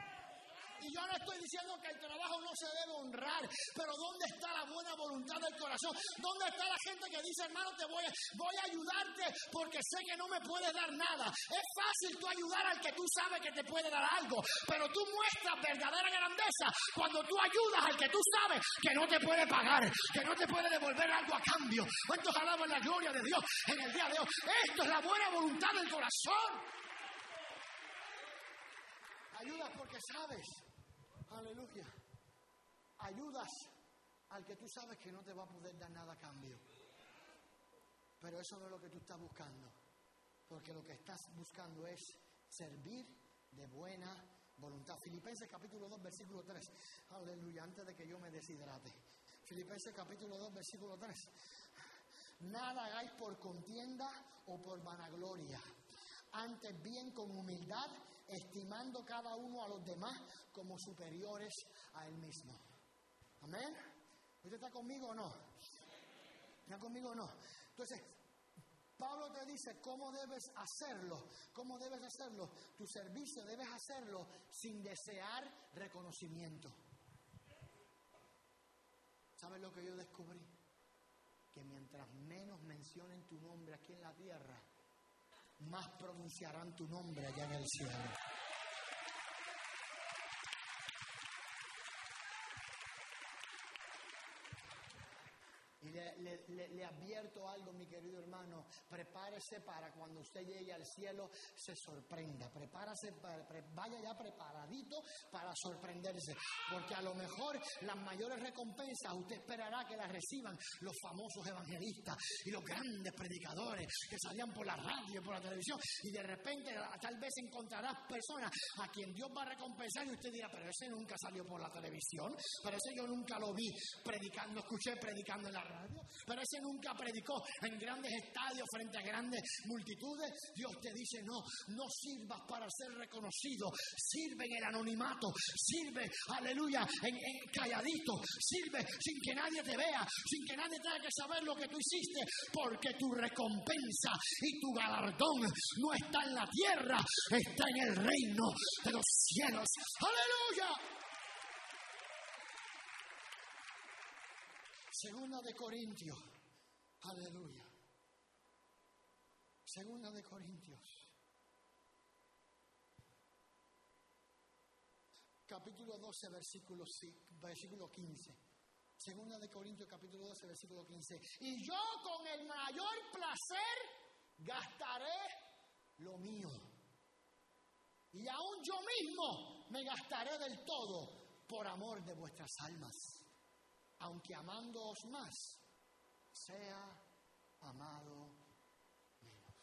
Y yo no estoy diciendo que el trabajo no se debe honrar, pero ¿dónde está la buena voluntad del corazón? ¿Dónde está la gente que dice, hermano, te voy a, ayudarte porque sé que no me puedes dar nada? Es fácil tú ayudar al que tú sabes que te puede dar algo, pero tú muestras verdadera grandeza cuando tú ayudas al que tú sabes que no te puede pagar, que no te puede devolver algo a cambio. ¿Cuántos alaban la gloria de Dios en el día de hoy? Esto es la buena voluntad del corazón. Ayudas porque sabes. Aleluya. Ayudas al que tú sabes que no te va a poder dar nada a cambio. Pero eso no es lo que tú estás buscando. Porque lo que estás buscando es servir de buena voluntad. Filipenses capítulo 2, versículo 3. Aleluya, antes de que yo me deshidrate. Filipenses capítulo 2, versículo 3. Nada hagáis por contienda o por vanagloria. Antes bien con humildad, estimando cada uno a los demás como superiores a él mismo. Amén. ¿Usted está conmigo o no? ¿Está conmigo o no? Entonces, Pablo te dice cómo debes hacerlo, cómo debes hacerlo. Tu servicio debes hacerlo sin desear reconocimiento. ¿Sabes lo que yo descubrí? Que mientras menos mencionen tu nombre aquí en la tierra, más pronunciarán tu nombre allá en el cielo. Le, advierto algo, mi querido hermano. Prepárese para cuando usted llegue al cielo se sorprenda. Prepárase, para- vaya ya preparadito para sorprenderse. Porque a lo mejor las mayores recompensas usted esperará que las reciban los famosos evangelistas y los grandes predicadores que salían por la radio y por la televisión. Y de repente tal vez encontrarás personas a quien Dios va a recompensar y usted dirá, pero ese nunca salió por la televisión, pero ese yo nunca lo vi predicando, escuché predicando en la radio, pero ese nunca predicó en grandes estadios frente a grandes multitudes. Dios te dice, no, no sirvas para ser reconocido, sirve en el anonimato, sirve, aleluya, en, en calladito, sirve sin que nadie te vea, sin que nadie tenga que saber lo que tú hiciste, porque tu recompensa y tu galardón no está en la tierra, está en el reino de los cielos. Aleluya. Segunda de Corintios. Aleluya. Segunda de Corintios. Capítulo 12, versículo, versículo 15. Segunda de Corintios, capítulo 12, versículo 15. Y yo con el mayor placer gastaré lo mío. Y aún yo mismo me gastaré del todo por amor de vuestras almas aunque amándoos más, sea amado menos.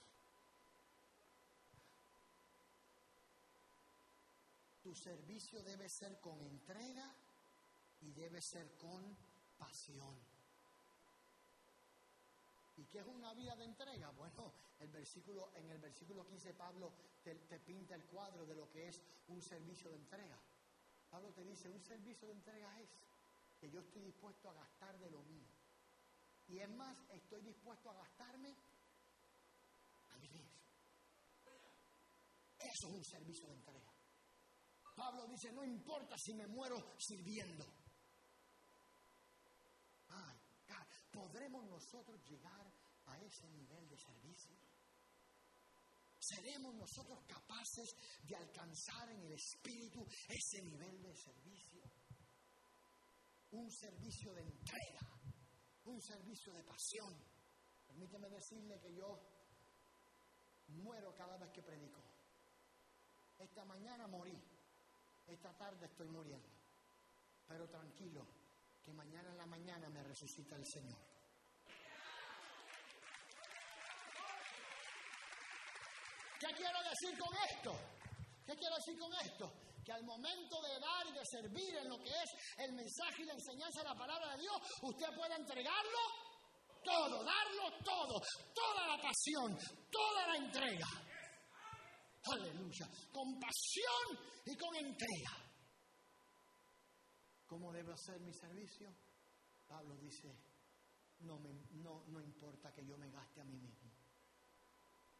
Tu servicio debe ser con entrega y debe ser con pasión. ¿Y qué es una vida de entrega? Bueno, el versículo, en el versículo 15 Pablo te, te pinta el cuadro de lo que es un servicio de entrega. Pablo te dice, un servicio de entrega es que yo estoy dispuesto a gastar de lo mío. Y es más, estoy dispuesto a gastarme a mí mismo. Eso es un servicio de entrega. Pablo dice, no importa si me muero sirviendo. Ay, God, ¿podremos nosotros llegar a ese nivel de servicio? ¿Seremos nosotros capaces de alcanzar en el Espíritu ese nivel de servicio? Un servicio de entrega, un servicio de pasión. Permíteme decirle que yo muero cada vez que predico. Esta mañana morí, esta tarde estoy muriendo. Pero tranquilo, que mañana en la mañana me resucita el Señor. ¿Qué quiero decir con esto? ¿Qué quiero decir con esto? Que al momento de dar y de servir en lo que es el mensaje y la enseñanza de la palabra de Dios, usted puede entregarlo todo, darlo todo, toda la pasión, toda la entrega. Aleluya. Con pasión y con entrega. ¿Cómo debe ser mi servicio? Pablo dice, no, me, no, no importa que yo me gaste a mí mismo.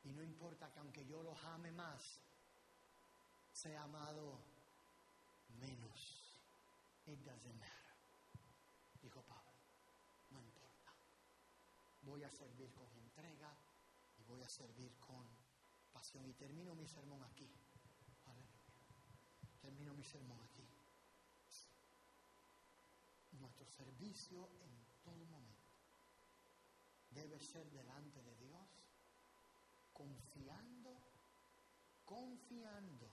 Y no importa que aunque yo los ame más, sea amado menos. It doesn't matter. Dijo Pablo, no importa. Voy a servir con entrega y voy a servir con pasión. Y termino mi sermón aquí. Aleluya. Termino mi sermón aquí. Nuestro servicio en todo momento debe ser delante de Dios, confiando, confiando,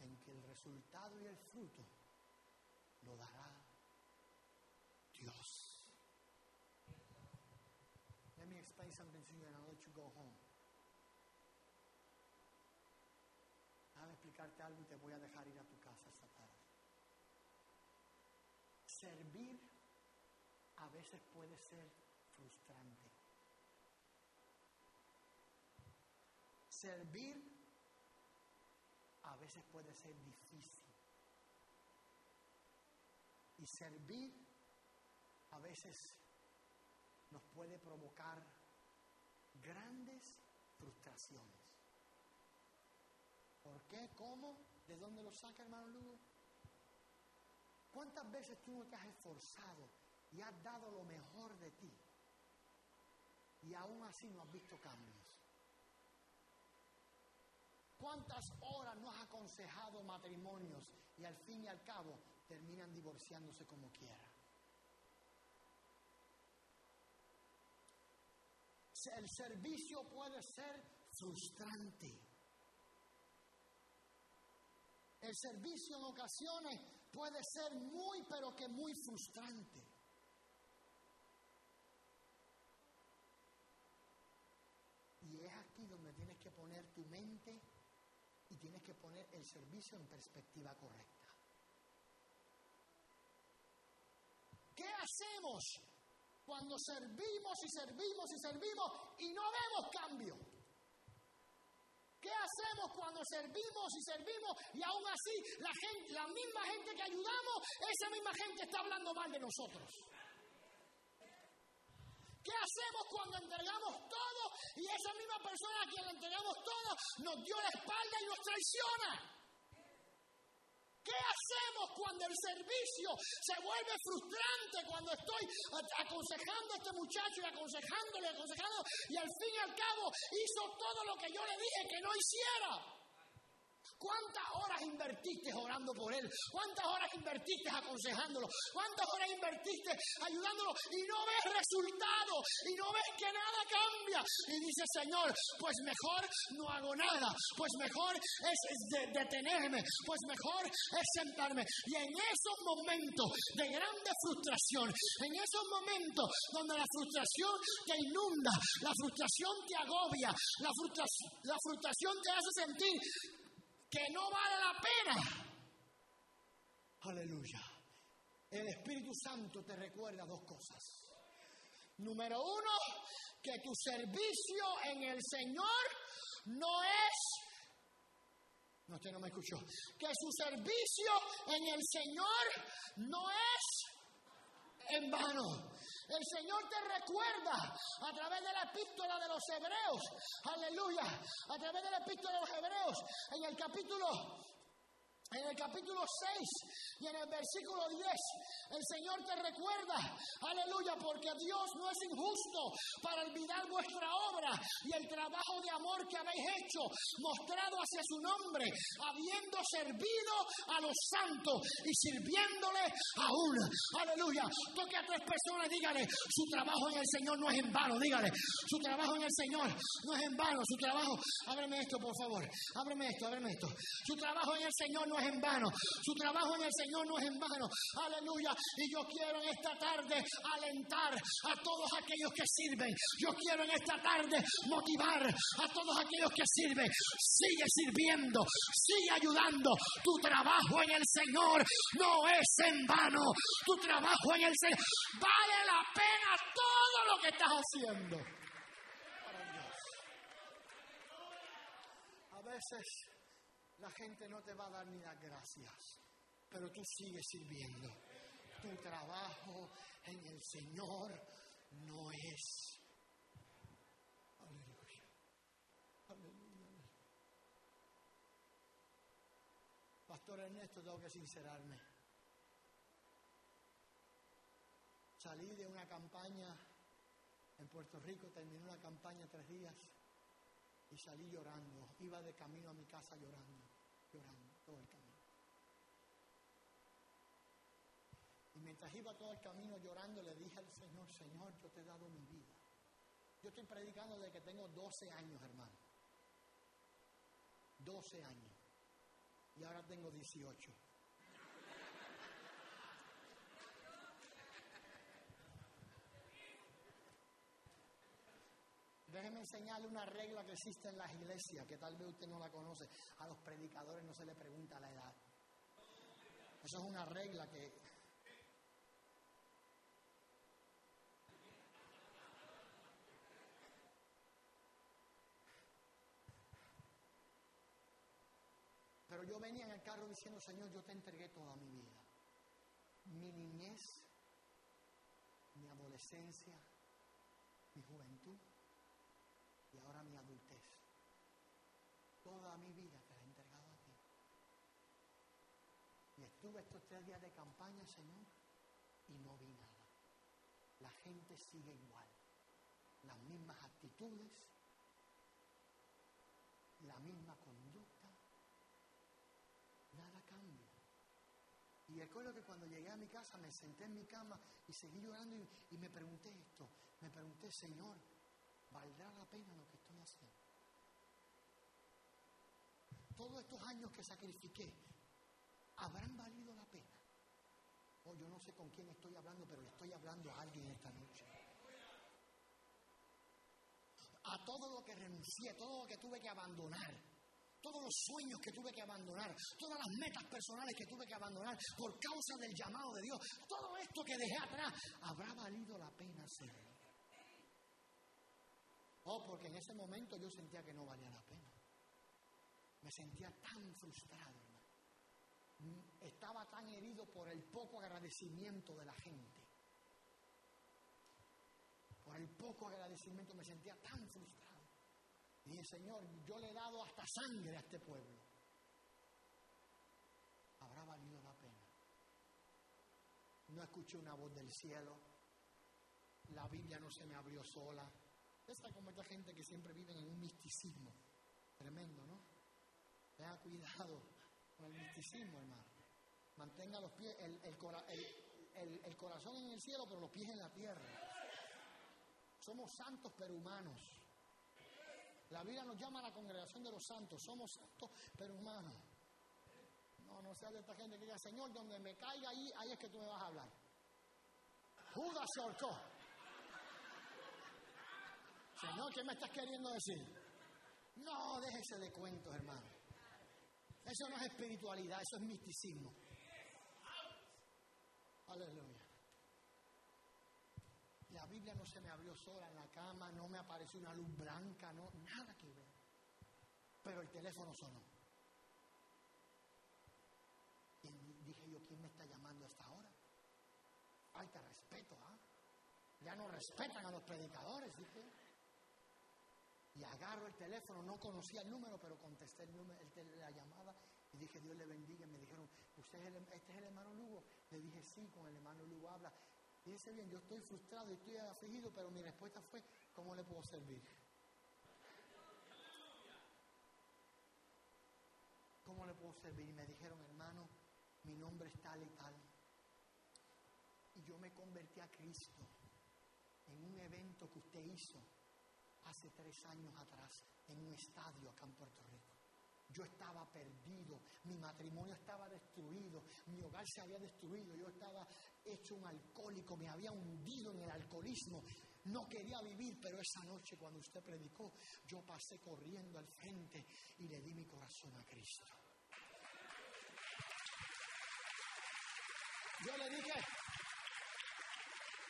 en que el resultado y el fruto lo dará Dios. Let me explain something to you and I'll let you go home. Déjame explicarte algo y te voy a dejar ir a tu casa esta tarde. Servir a veces puede ser frustrante. Servir a veces puede ser difícil. Y servir a veces nos puede provocar grandes frustraciones. ¿Por qué? ¿Cómo? ¿De dónde lo saca hermano Lugo? ¿Cuántas veces tú no te has esforzado y has dado lo mejor de ti y aún así no has visto cambios? ¿Cuántas horas no has aconsejado matrimonios y al fin y al cabo terminan divorciándose como quiera? El servicio puede ser frustrante. El servicio en ocasiones puede ser muy, pero que muy frustrante. Y es aquí donde tienes que poner tu mente y tienes que poner el servicio en perspectiva correcta. ¿Qué hacemos cuando servimos y servimos y servimos y no vemos cambio? ¿Qué hacemos cuando servimos y servimos y aún así la gente, la misma gente que ayudamos, esa misma gente está hablando mal de nosotros? ¿Qué hacemos cuando entregamos todo y esa misma persona a quien le entregamos todo nos dio la espalda y nos traiciona? ¿Qué hacemos cuando el servicio se vuelve frustrante? Cuando estoy aconsejando a este muchacho y aconsejándole, aconsejando, y al fin y al cabo hizo todo lo que yo le dije que no hiciera. ¿Cuántas horas invertiste orando por él? ¿Cuántas horas invertiste aconsejándolo? ¿Cuántas horas invertiste ayudándolo? Y no ves resultado, y no ves que nada cambia. Y dice, Señor, pues mejor no hago nada, pues mejor es, detenerme, pues mejor es sentarme. Y en esos momentos de grande frustración, en esos momentos donde la frustración te inunda, la frustración te agobia, la frustración, la frustración te hace sentir que no vale la pena. Aleluya. El Espíritu Santo te recuerda dos cosas. Número uno, que tu servicio en el Señor no es... No, usted no me escuchó. Que su servicio en el Señor no es en vano. El Señor te recuerda a través de la epístola de los hebreos, aleluya, a través de la epístola de los hebreos, en el capítulo en el capítulo 6 y en el versículo 10, el Señor te recuerda, aleluya, porque Dios no es injusto para olvidar vuestra obra y el trabajo de amor que habéis hecho, mostrado hacia su nombre, habiendo servido a los santos y sirviéndole aún. Aleluya. Toque a tres personas, dígale, su trabajo en el Señor no es en vano, dígale, su trabajo en el Señor no es en vano, su trabajo, ábreme esto, por favor, ábreme esto, ábreme esto. Su trabajo en el Señor no es en vano. Su trabajo en el Señor no es en vano. Aleluya. Y yo quiero en esta tarde alentar a todos aquellos que sirven. Yo quiero en esta tarde motivar a todos aquellos que sirven. Sigue sirviendo, sigue ayudando. Tu trabajo en el Señor no es en vano. Tu trabajo en el Señor vale la pena todo lo que estás haciendo. A veces la gente no te va a dar ni las gracias, pero tú sigues sirviendo. Tu trabajo en el Señor no es. Aleluya. Aleluya. Pastor Ernesto, tengo que sincerarme. Salí de una campaña en Puerto Rico, terminé una campaña tres días y salí llorando. Iba de camino a mi casa llorando llorando todo el camino. Y mientras iba todo el camino llorando, le dije al Señor, Señor, yo te he dado mi vida. Yo estoy predicando desde que tengo 12 años, hermano. 12 años. Y ahora tengo 18. Déjeme enseñarle una regla que existe en las iglesias, que tal vez usted no la conoce. A los predicadores no se le pregunta la edad. Eso es una regla que... Pero yo venía en el carro diciendo, Señor, yo te entregué toda mi vida. Mi niñez, mi adolescencia, mi juventud y ahora mi adultez. Toda mi vida te la he entregado a ti. Y estuve estos tres días de campaña, Señor, y no vi nada. La gente sigue igual. Las mismas actitudes, la misma conducta, nada cambia. Y recuerdo que cuando llegué a mi casa me senté en mi cama y seguí llorando y, y me pregunté esto, me pregunté, Señor, ¿valdrá la pena lo que estoy haciendo? Todos estos años que sacrifiqué, ¿habrán valido la pena? Oh, yo no sé con quién estoy hablando, pero le estoy hablando a alguien esta noche. A todo lo que renuncié, todo lo que tuve que abandonar, todos los sueños que tuve que abandonar, todas las metas personales que tuve que abandonar por causa del llamado de Dios, todo esto que dejé atrás, ¿habrá valido la pena Señor? Oh, porque en ese momento yo sentía que no valía la pena. Me sentía tan frustrado, hermano. Estaba tan herido por el poco agradecimiento de la gente. Por el poco agradecimiento me sentía tan frustrado. Y dije, Señor, yo le he dado hasta sangre a este pueblo. ¿Habrá valido la pena? No escuché una voz del cielo. La Biblia no se me abrió sola. Esta como esta gente que siempre vive en un misticismo. Tremendo, ¿no? Tenga cuidado con el misticismo, hermano. Mantenga los pies, el, el, corazón en el cielo, pero los pies en la tierra. Somos santos pero humanos. La Biblia nos llama a la congregación de los santos. Somos santos pero humanos. No, no sea de esta gente que diga, Señor, donde me caiga ahí, ahí es que tú me vas a hablar. Judas se ahorcó. Señor, ¿qué me estás queriendo decir? No, déjese de cuentos, hermano. Eso no es espiritualidad, eso es misticismo. Aleluya. La Biblia no se me abrió sola en la cama, no me apareció una luz blanca, no, nada que ver. Pero el teléfono sonó. Y dije yo, ¿quién me está llamando a esta hora? Falta respeto, ¿ah? Ya no respetan a los predicadores, dije. Y agarro el teléfono, no conocía el número, pero contesté el número, el, la llamada y dije, Dios le bendiga. Y me dijeron, ¿Usted es el, ¿este es el hermano Lugo? Le dije, sí, con el hermano Lugo habla. Fíjese bien, yo estoy frustrado y estoy afligido, pero mi respuesta fue, ¿cómo le puedo servir? ¿Cómo le puedo servir? Y me dijeron, hermano, mi nombre es tal y tal. Y yo me convertí a Cristo en un evento que usted hizo hace tres años atrás en un estadio acá en Puerto Rico. Yo estaba perdido, mi matrimonio estaba destruido, mi hogar se había destruido, yo estaba hecho un alcohólico, me había hundido en el alcoholismo, no quería vivir, pero esa noche cuando usted predicó, yo pasé corriendo al frente y le di mi corazón a Cristo. Yo le dije,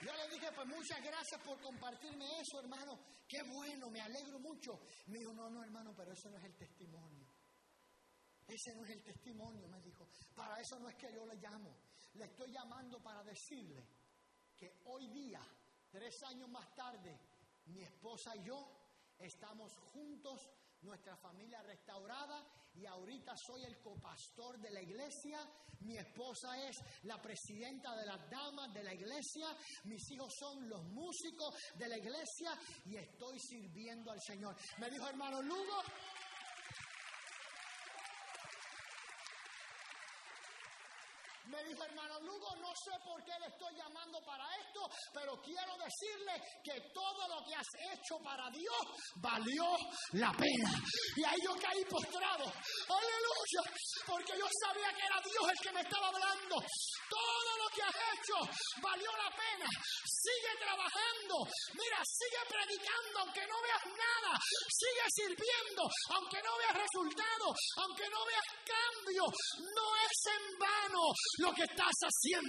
yo le dije, pues muchas gracias por compartirme eso, hermano. Qué bueno, me alegro mucho. Me dijo, no, no, hermano, pero eso no es el testimonio. Ese no es el testimonio, me dijo. Para eso no es que yo le llamo. Le estoy llamando para decirle que hoy día, tres años más tarde, mi esposa y yo estamos juntos, nuestra familia restaurada y ahorita soy el copastor de la iglesia. Mi esposa es la presidenta de las damas de la iglesia. Mis hijos son los músicos de la iglesia y estoy sirviendo al Señor. Me dijo hermano Lugo, no sé por qué le estoy llamando para esto, pero quiero decirle que todo lo que has hecho para Dios valió la pena. Y ahí yo caí postrado. Aleluya. Porque yo sabía que era Dios el que me estaba hablando. Todo lo que has hecho valió la pena. Sigue trabajando. Mira, sigue predicando aunque no veas nada. Sigue sirviendo aunque no veas resultado. Aunque no veas cambio. No es en vano lo que estás haciendo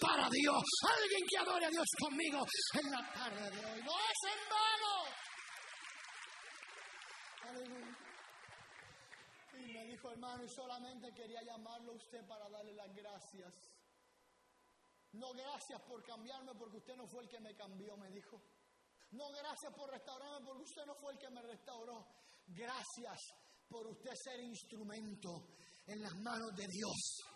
para Dios. Alguien que adore a Dios conmigo en la tarde de hoy. No es en vano. Y Me dijo, hermano, y solamente quería llamarlo a usted para darle las gracias. No gracias por cambiarme porque usted no fue el que me cambió, me dijo. No gracias por restaurarme porque usted no fue el que me restauró. Gracias por usted ser instrumento en las manos de Dios.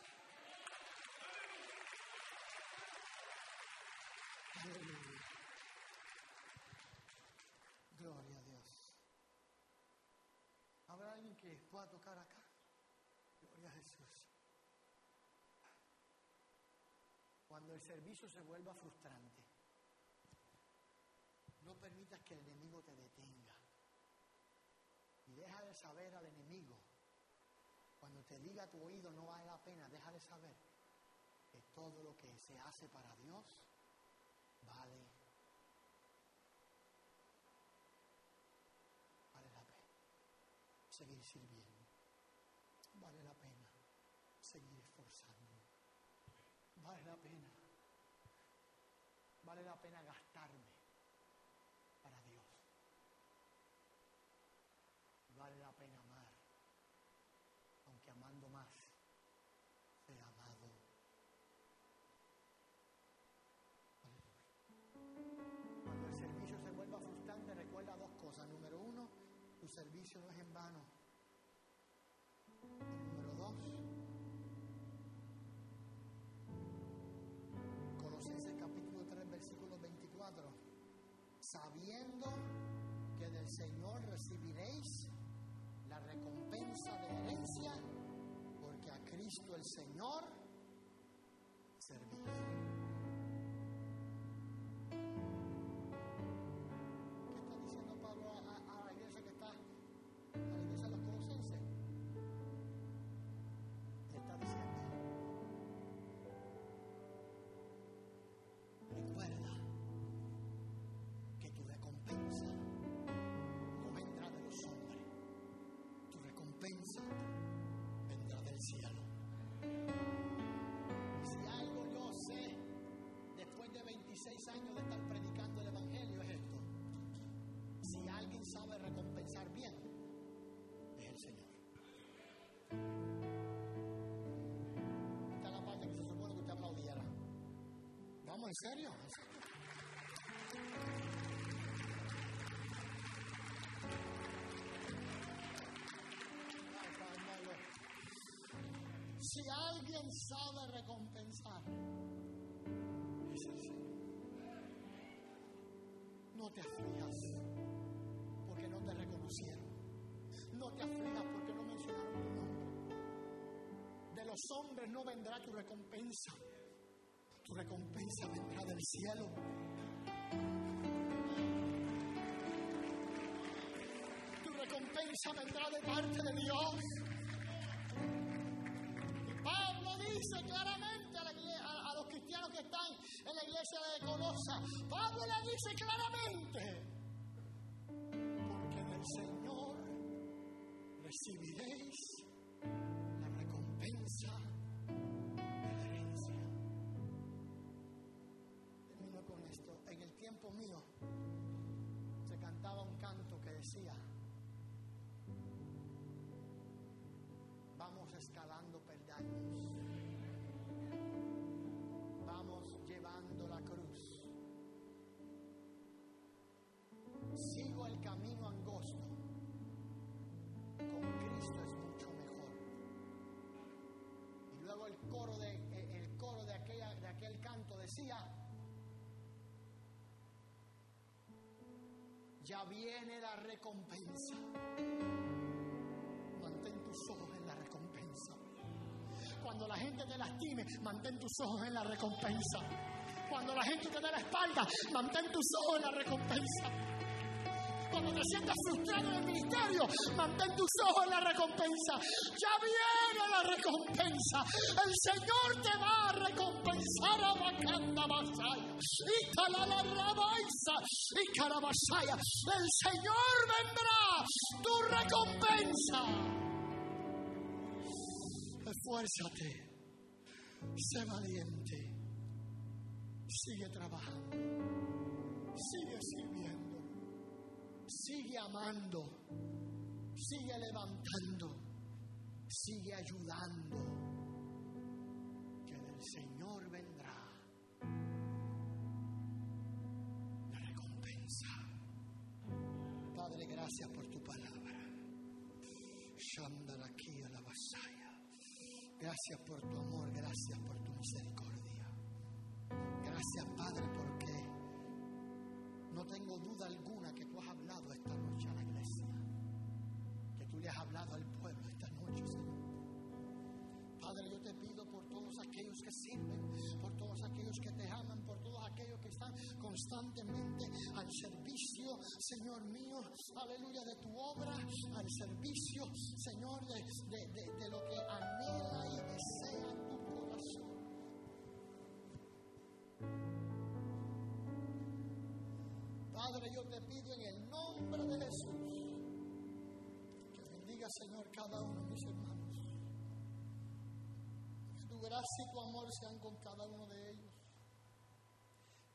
Gloria a Dios. ¿Habrá alguien que pueda tocar acá? Gloria a Jesús. Cuando el servicio se vuelva frustrante, no permitas que el enemigo te detenga. Y deja de saber al enemigo. Cuando te diga tu oído no vale la pena, deja de saber que todo lo que se hace para Dios vale. Vale la pena seguir sirviendo. Vale la pena seguir esforzando. Vale la pena. Vale la pena gastarme Señor recibiréis la recompensa de herencia, porque a Cristo el Señor 16 años de estar predicando el Evangelio es esto. Si alguien sabe recompensar bien, es el Señor. Esta es la parte que se supone que usted aplaudiera. Vamos, ¿en serio? ¿En serio? Si alguien sabe recompensar, es el Señor. No te aflijas porque no te reconocieron. No te aflijas porque no mencionaron tu nombre. De los hombres no vendrá tu recompensa. Tu recompensa vendrá del cielo. Tu recompensa vendrá de parte de Dios. Y Pablo dice claramente a, la igle- a- a los cristianos que están en la iglesia de Colosa, Pablo le dice claramente, porque del Señor recibiréis la recompensa de la herencia. Termino con esto. En el tiempo mío se cantaba un canto que decía, Cristo es mucho mejor. Y luego el coro de, eh, el coro de, aquella, de aquel canto decía, ya viene la recompensa. Mantén tus ojos en la recompensa. Cuando la gente te lastime, mantén tus ojos en la recompensa. Cuando la gente te dé la espalda, mantén tus ojos en la recompensa. Cuando te sientas frustrado en el ministerio, mantén tus ojos en la recompensa. Ya viene la recompensa. El Señor te va a recompensar a Bacanda Basaya. Y Talalarabaisa. Y Carabasaya. El Señor vendrá. Tu recompensa. Esfuérzate. Sé valiente. Sigue trabajando. Sigue sirviendo. Sigue amando. Sigue levantando. sigue ayudando, que del Señor vendrá la recompensa. Padre, gracias por tu palabra. Shandarakia la vasaya. Gracias por tu amor, gracias por tu misericordia. Gracias, Padre, porque no tengo duda alguna que tú has hablado esta noche a la iglesia. Que tú le has hablado al pueblo esta noche, Señor. Padre, yo te pido por todos aquellos que sirven, por todos aquellos que te aman, por todos aquellos que están constantemente al servicio, Señor mío, aleluya, de tu obra, al servicio, Señor, de, de- de- lo que anhela y desea tu corazón. Padre, yo te pido en el nombre de Jesús que bendiga, Señor, cada uno de mis hermanos. Que tu gracia y tu amor sean con cada uno de ellos.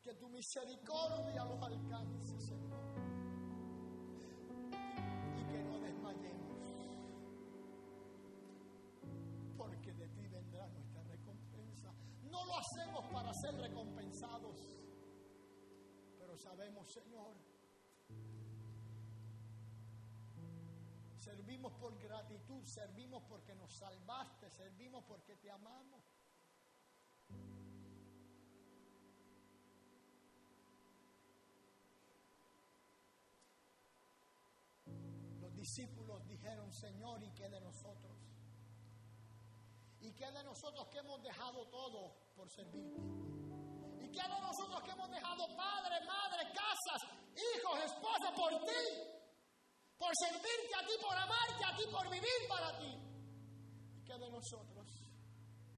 Que tu misericordia los alcance, Señor. Y que no desmayemos. Porque de ti vendrá nuestra recompensa. No lo hacemos para ser recompensados. Sabemos, Señor, servimos por gratitud, servimos porque nos salvaste, servimos porque te amamos. Los discípulos dijeron, Señor, ¿y qué de nosotros? ¿Y qué de nosotros que hemos dejado todo por servirte? ¿Y qué de nosotros que hemos dejado padre, madre, casas, hijos, esposa por ti? Por servirte a ti, por amarte a ti, por vivir para ti. ¿Y qué de nosotros?